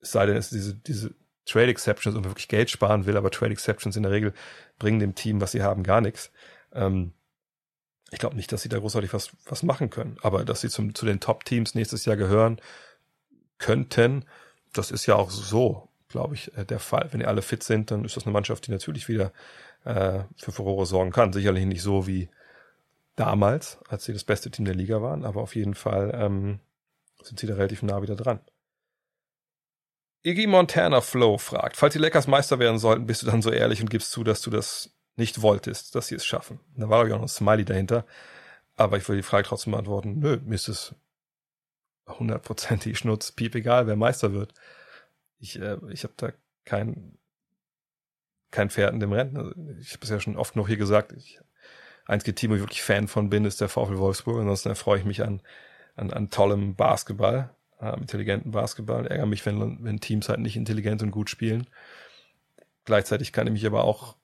es sei denn, es diese, diese Trade Exceptions und wirklich Geld sparen will, aber Trade Exceptions in der Regel bringen dem Team, was sie haben, gar nichts. Ähm, ich glaube nicht, dass sie da großartig was, was machen können. Aber dass sie zum, zu den Top-Teams nächstes Jahr gehören könnten, das ist ja auch so, glaube ich, äh, der Fall. Wenn die alle fit sind, dann ist das eine Mannschaft, die natürlich wieder äh, für Furore sorgen kann. Sicherlich nicht so wie damals, als sie das beste Team der Liga waren, aber auf jeden Fall ähm, sind sie da relativ nah wieder dran. Iggy Montana Flow fragt, falls die Lakers Meister werden sollten, bist du dann so ehrlich und gibst zu, dass du das nicht wolltest, dass sie es schaffen. Da war ja auch noch ein Smiley dahinter. Aber ich will die Frage trotzdem beantworten. Nö, mir ist es hundertprozentig Schnutz, piep egal, wer Meister wird. Ich, äh, ich habe da kein, kein Pferd in dem Rennen. Also ich habe es ja schon oft noch hier gesagt. Ich, einzige Team, wo ich wirklich Fan von bin, ist der VfL Wolfsburg. Ansonsten erfreue ich mich an, an, an tollem Basketball, äh, intelligenten Basketball. Ärgere mich, wenn, wenn Teams halt nicht intelligent und gut spielen. Gleichzeitig kann ich mich aber auch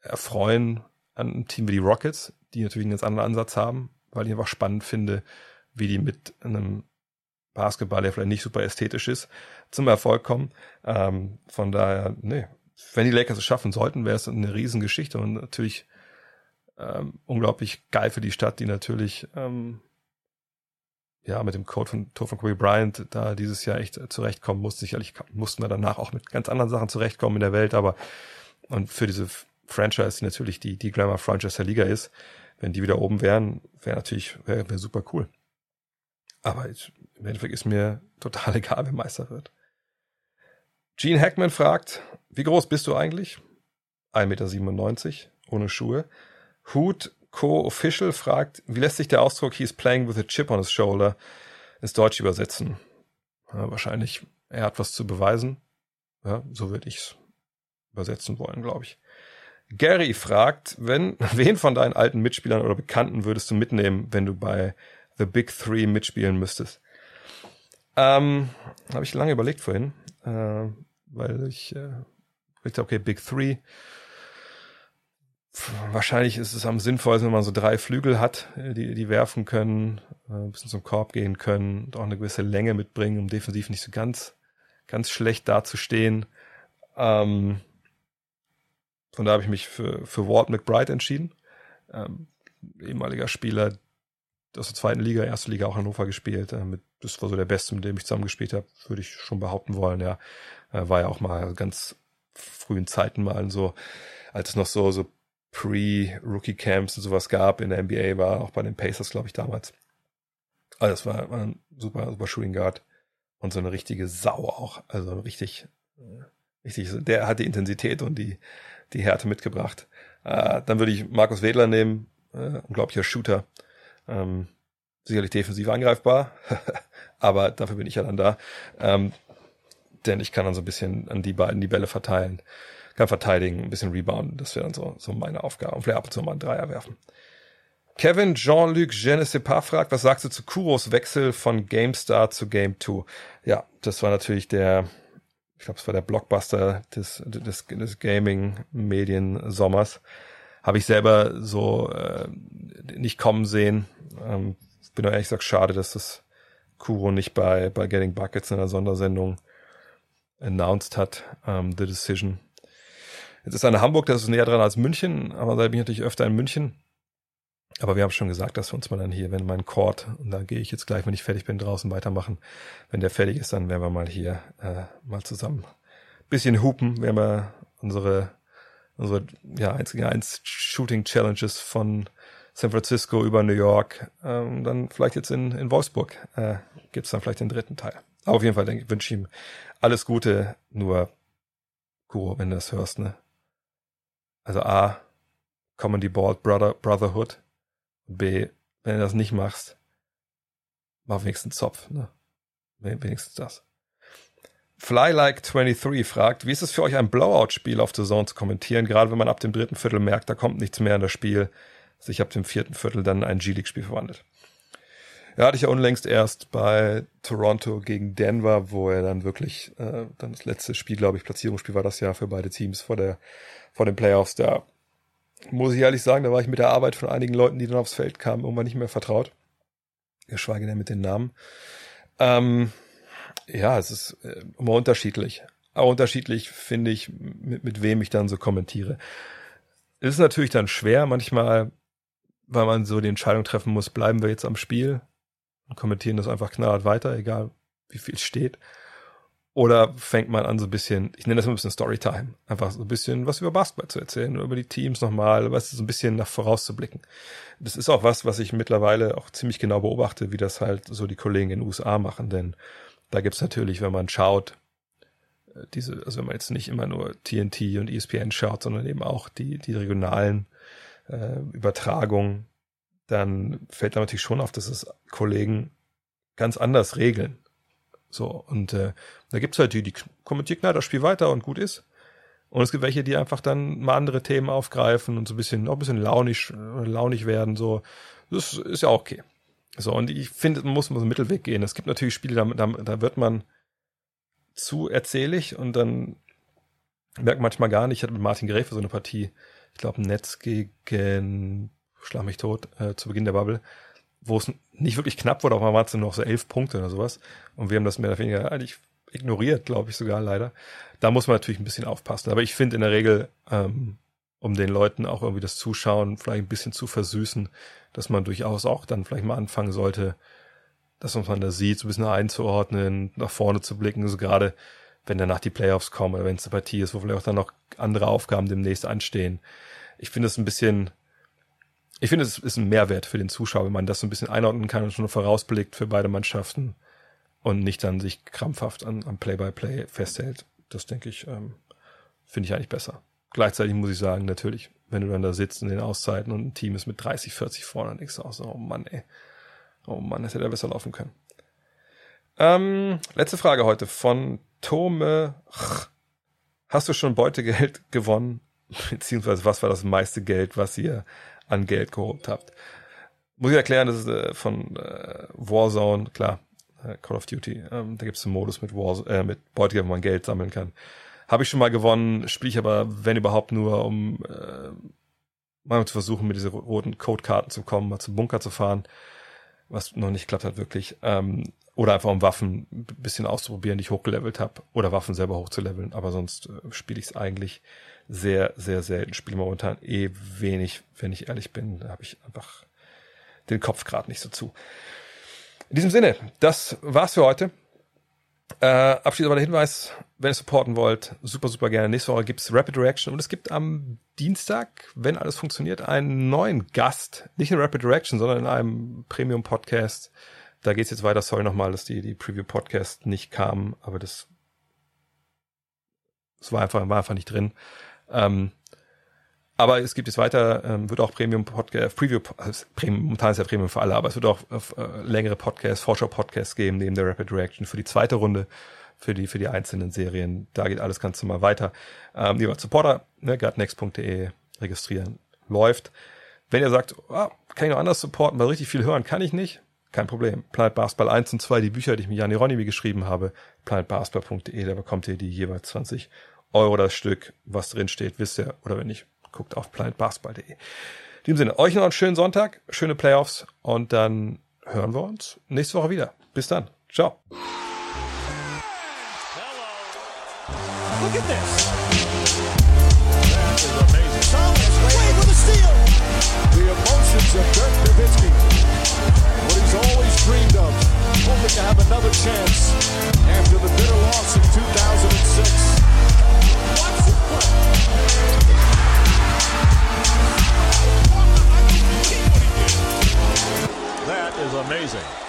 erfreuen an einem Team wie die Rockets, die natürlich einen ganz anderen Ansatz haben, weil ich einfach spannend finde, wie die mit einem Basketball, der vielleicht nicht super ästhetisch ist, zum Erfolg kommen. Ähm, von daher, nee, wenn die Lakers es schaffen sollten, wäre es eine Riesengeschichte und natürlich ähm, unglaublich geil für die Stadt, die natürlich ähm, ja mit dem Code von Tor von Kobe Bryant da dieses Jahr echt zurechtkommen muss. Sicherlich mussten wir danach auch mit ganz anderen Sachen zurechtkommen in der Welt, aber und für diese Franchise, die natürlich die, die Glamour Franchise der Liga ist, wenn die wieder oben wären, wäre natürlich, wäre wär super cool. Aber ich, im Endeffekt ist mir total egal, wer Meister wird. Gene Hackman fragt, wie groß bist du eigentlich? 1,97 Meter, ohne Schuhe. Hood Co-Official fragt, wie lässt sich der Ausdruck He's playing with a chip on his shoulder ins Deutsch übersetzen? Ja, wahrscheinlich, er hat was zu beweisen. Ja, so würde ich es übersetzen wollen, glaube ich. Gary fragt, wenn, wen von deinen alten Mitspielern oder Bekannten würdest du mitnehmen, wenn du bei The Big Three mitspielen müsstest? Ähm, habe ich lange überlegt vorhin, äh, weil ich äh, dachte, okay, Big Three. Wahrscheinlich ist es am sinnvollsten, wenn man so drei Flügel hat, äh, die, die werfen können, äh, ein bisschen zum Korb gehen können und auch eine gewisse Länge mitbringen, um defensiv nicht so ganz, ganz schlecht dazustehen. Ähm, von da habe ich mich für, für Walt McBride entschieden. Ähm, ehemaliger Spieler aus der zweiten Liga, erste Liga auch Hannover gespielt. Äh, das war so der Beste, mit dem ich zusammen gespielt habe, würde ich schon behaupten wollen. Ja, äh, war ja auch mal ganz frühen Zeiten mal so, als es noch so, so Pre-Rookie-Camps und sowas gab in der NBA, war auch bei den Pacers, glaube ich, damals. Also das war, ein super, super Shooting Guard und so eine richtige Sau auch. Also richtig, äh, richtig, der hat die Intensität und die, die Härte mitgebracht. Dann würde ich Markus Wedler nehmen, unglaublicher Shooter. Ähm, sicherlich defensiv angreifbar, aber dafür bin ich ja dann da. Ähm, denn ich kann dann so ein bisschen an die beiden die Bälle verteilen, kann verteidigen, ein bisschen rebounden. Das wäre dann so, so meine Aufgabe. Und vielleicht ab und zu mal einen Dreier werfen. Kevin Jean-Luc Genesepa fragt, was sagst du zu Kuros Wechsel von GameStar zu Game 2? Ja, das war natürlich der, ich glaube, es war der Blockbuster des, des, des Gaming-Medien-Sommers. Habe ich selber so äh, nicht kommen sehen. Ähm, bin doch ehrlich gesagt schade, dass das Kuro nicht bei, bei Getting Buckets in der Sondersendung announced hat, um, The Decision. Jetzt ist eine Hamburg, das ist näher dran als München, aber da bin ich natürlich öfter in München. Aber wir haben schon gesagt, dass wir uns mal dann hier, wenn mein Chord, und da gehe ich jetzt gleich, wenn ich fertig bin, draußen weitermachen. Wenn der fertig ist, dann werden wir mal hier äh, mal zusammen bisschen hupen, werden wir unsere, unsere ja, einzige eins Shooting Challenges von San Francisco über New York, ähm, dann vielleicht jetzt in, in Wolfsburg äh, gibt dann vielleicht den dritten Teil. Aber auf jeden Fall wünsche ich ihm alles Gute, nur Kuro, wenn du das hörst, ne? Also A, Comedy Bald Brother, Brotherhood. B, wenn du das nicht machst, mach wenigstens Zopf, ne? Wenigstens das. Flylike23 fragt, wie ist es für euch ein Blowout-Spiel auf The Zone zu kommentieren, gerade wenn man ab dem dritten Viertel merkt, da kommt nichts mehr in das Spiel, sich ab dem vierten Viertel dann ein G-League-Spiel verwandelt. Ja, hatte ich ja unlängst erst bei Toronto gegen Denver, wo er dann wirklich, äh, dann das letzte Spiel, glaube ich, Platzierungsspiel war das ja für beide Teams vor der, vor den Playoffs. Da muss ich ehrlich sagen, da war ich mit der Arbeit von einigen Leuten, die dann aufs Feld kamen, irgendwann nicht mehr vertraut. Geschweige denn mit den Namen. Ähm, ja, es ist äh, immer unterschiedlich. Aber unterschiedlich finde ich, mit, mit wem ich dann so kommentiere. Es ist natürlich dann schwer, manchmal, weil man so die Entscheidung treffen muss, bleiben wir jetzt am Spiel und kommentieren das einfach knallhart weiter, egal wie viel steht. Oder fängt man an, so ein bisschen, ich nenne das mal ein bisschen Storytime, einfach so ein bisschen was über Basketball zu erzählen, über die Teams nochmal, was so ein bisschen nach vorauszublicken. Das ist auch was, was ich mittlerweile auch ziemlich genau beobachte, wie das halt so die Kollegen in den USA machen, denn da gibt's natürlich, wenn man schaut, äh, diese, also wenn man jetzt nicht immer nur TNT und ESPN schaut, sondern eben auch die, die regionalen äh, Übertragungen, dann fällt da natürlich schon auf, dass es Kollegen ganz anders regeln. So, und äh, da gibt's halt die, die kommentieren, na, das Spiel weiter und gut ist. Und es gibt welche, die einfach dann mal andere Themen aufgreifen und so ein bisschen, auch ein bisschen launisch, äh, launig werden, so. Das ist ja auch okay. So, und ich finde, man muss so einen Mittelweg gehen. Es gibt natürlich Spiele, da, da, da wird man zu erzählig und dann merkt man manchmal gar nicht, ich hatte mit Martin Gräfe so eine Partie, ich glaube, Netz gegen Schlag mich tot, äh, zu Beginn der Bubble, wo es nicht wirklich knapp wurde, aber waren es nur noch so elf Punkte oder sowas. Und wir haben das mehr oder weniger eigentlich ignoriert, glaube ich sogar leider. Da muss man natürlich ein bisschen aufpassen. Aber ich finde in der Regel, ähm, um den Leuten auch irgendwie das Zuschauen vielleicht ein bisschen zu versüßen, dass man durchaus auch dann vielleicht mal anfangen sollte, das, was man da sieht, so ein bisschen einzuordnen, nach vorne zu blicken, so gerade wenn danach die Playoffs kommen oder wenn es eine Partie ist, wo vielleicht auch dann noch andere Aufgaben demnächst anstehen. Ich finde es ein bisschen, ich finde es ist ein Mehrwert für den Zuschauer, wenn man das so ein bisschen einordnen kann und schon vorausblickt für beide Mannschaften und nicht dann sich krampfhaft an, am Play-by-Play -play festhält. Das denke ich, ähm, finde ich eigentlich besser. Gleichzeitig muss ich sagen, natürlich, wenn du dann da sitzt in den Auszeiten und ein Team ist mit 30, 40 vorne, dann denkst du auch so, oh Mann, ey. Oh Mann, das hätte er besser laufen können. Ähm, letzte Frage heute von Tome. Hast du schon Beutegeld gewonnen? Beziehungsweise was war das meiste Geld, was ihr an Geld geholt habt? Muss ich erklären, das ist äh, von äh, Warzone, klar, äh, Call of Duty. Ähm, da gibt es einen Modus mit, War, äh, mit Beutegeld, wo man Geld sammeln kann. Habe ich schon mal gewonnen, spiele ich aber, wenn überhaupt, nur um äh, mal zu versuchen, mit diesen roten Codekarten zu kommen, mal zum Bunker zu fahren, was noch nicht klappt hat wirklich. Ähm, oder einfach um Waffen ein bisschen auszuprobieren, die ich hochgelevelt habe, oder Waffen selber hochzuleveln. Aber sonst äh, spiele ich es eigentlich sehr, sehr selten. Spiele momentan eh wenig, wenn ich ehrlich bin. Da habe ich einfach den Kopf gerade nicht so zu. In diesem Sinne, das war's für heute. Äh, abschließend aber der Hinweis, wenn ihr supporten wollt, super, super gerne. Nächste Woche gibt's Rapid Reaction und es gibt am Dienstag, wenn alles funktioniert, einen neuen Gast. Nicht in Rapid Reaction, sondern in einem Premium-Podcast. Da geht's jetzt weiter. Sorry nochmal, dass die, die Preview-Podcast nicht kam, aber das, das war einfach, war einfach nicht drin. Ähm, aber es gibt jetzt weiter, ähm, wird auch Premium Podcast, Preview, also Premium, momentan ist ja Premium für alle, aber es wird auch äh, längere Podcasts, Vorschau-Podcasts geben neben der Rapid Reaction für die zweite Runde, für die, für die einzelnen Serien. Da geht alles ganz normal weiter. Ähm, lieber Supporter, ne, gutnext.de registrieren, läuft. Wenn ihr sagt, oh, kann ich noch anders supporten, weil richtig viel hören kann ich nicht, kein Problem. Planet Basketball 1 und 2, die Bücher, die ich mit Jan Hieronymi geschrieben habe, planetbasketball.de, da bekommt ihr die jeweils 20 Euro das Stück, was drin steht, wisst ihr, oder wenn nicht, guckt auf planetbasketball.de. In dem Sinne, euch noch einen schönen Sonntag, schöne Playoffs und dann hören wir uns nächste Woche wieder. Bis dann. Ciao. Hoping to have another chance after the bitter loss in 2006. Watch this play. That is amazing.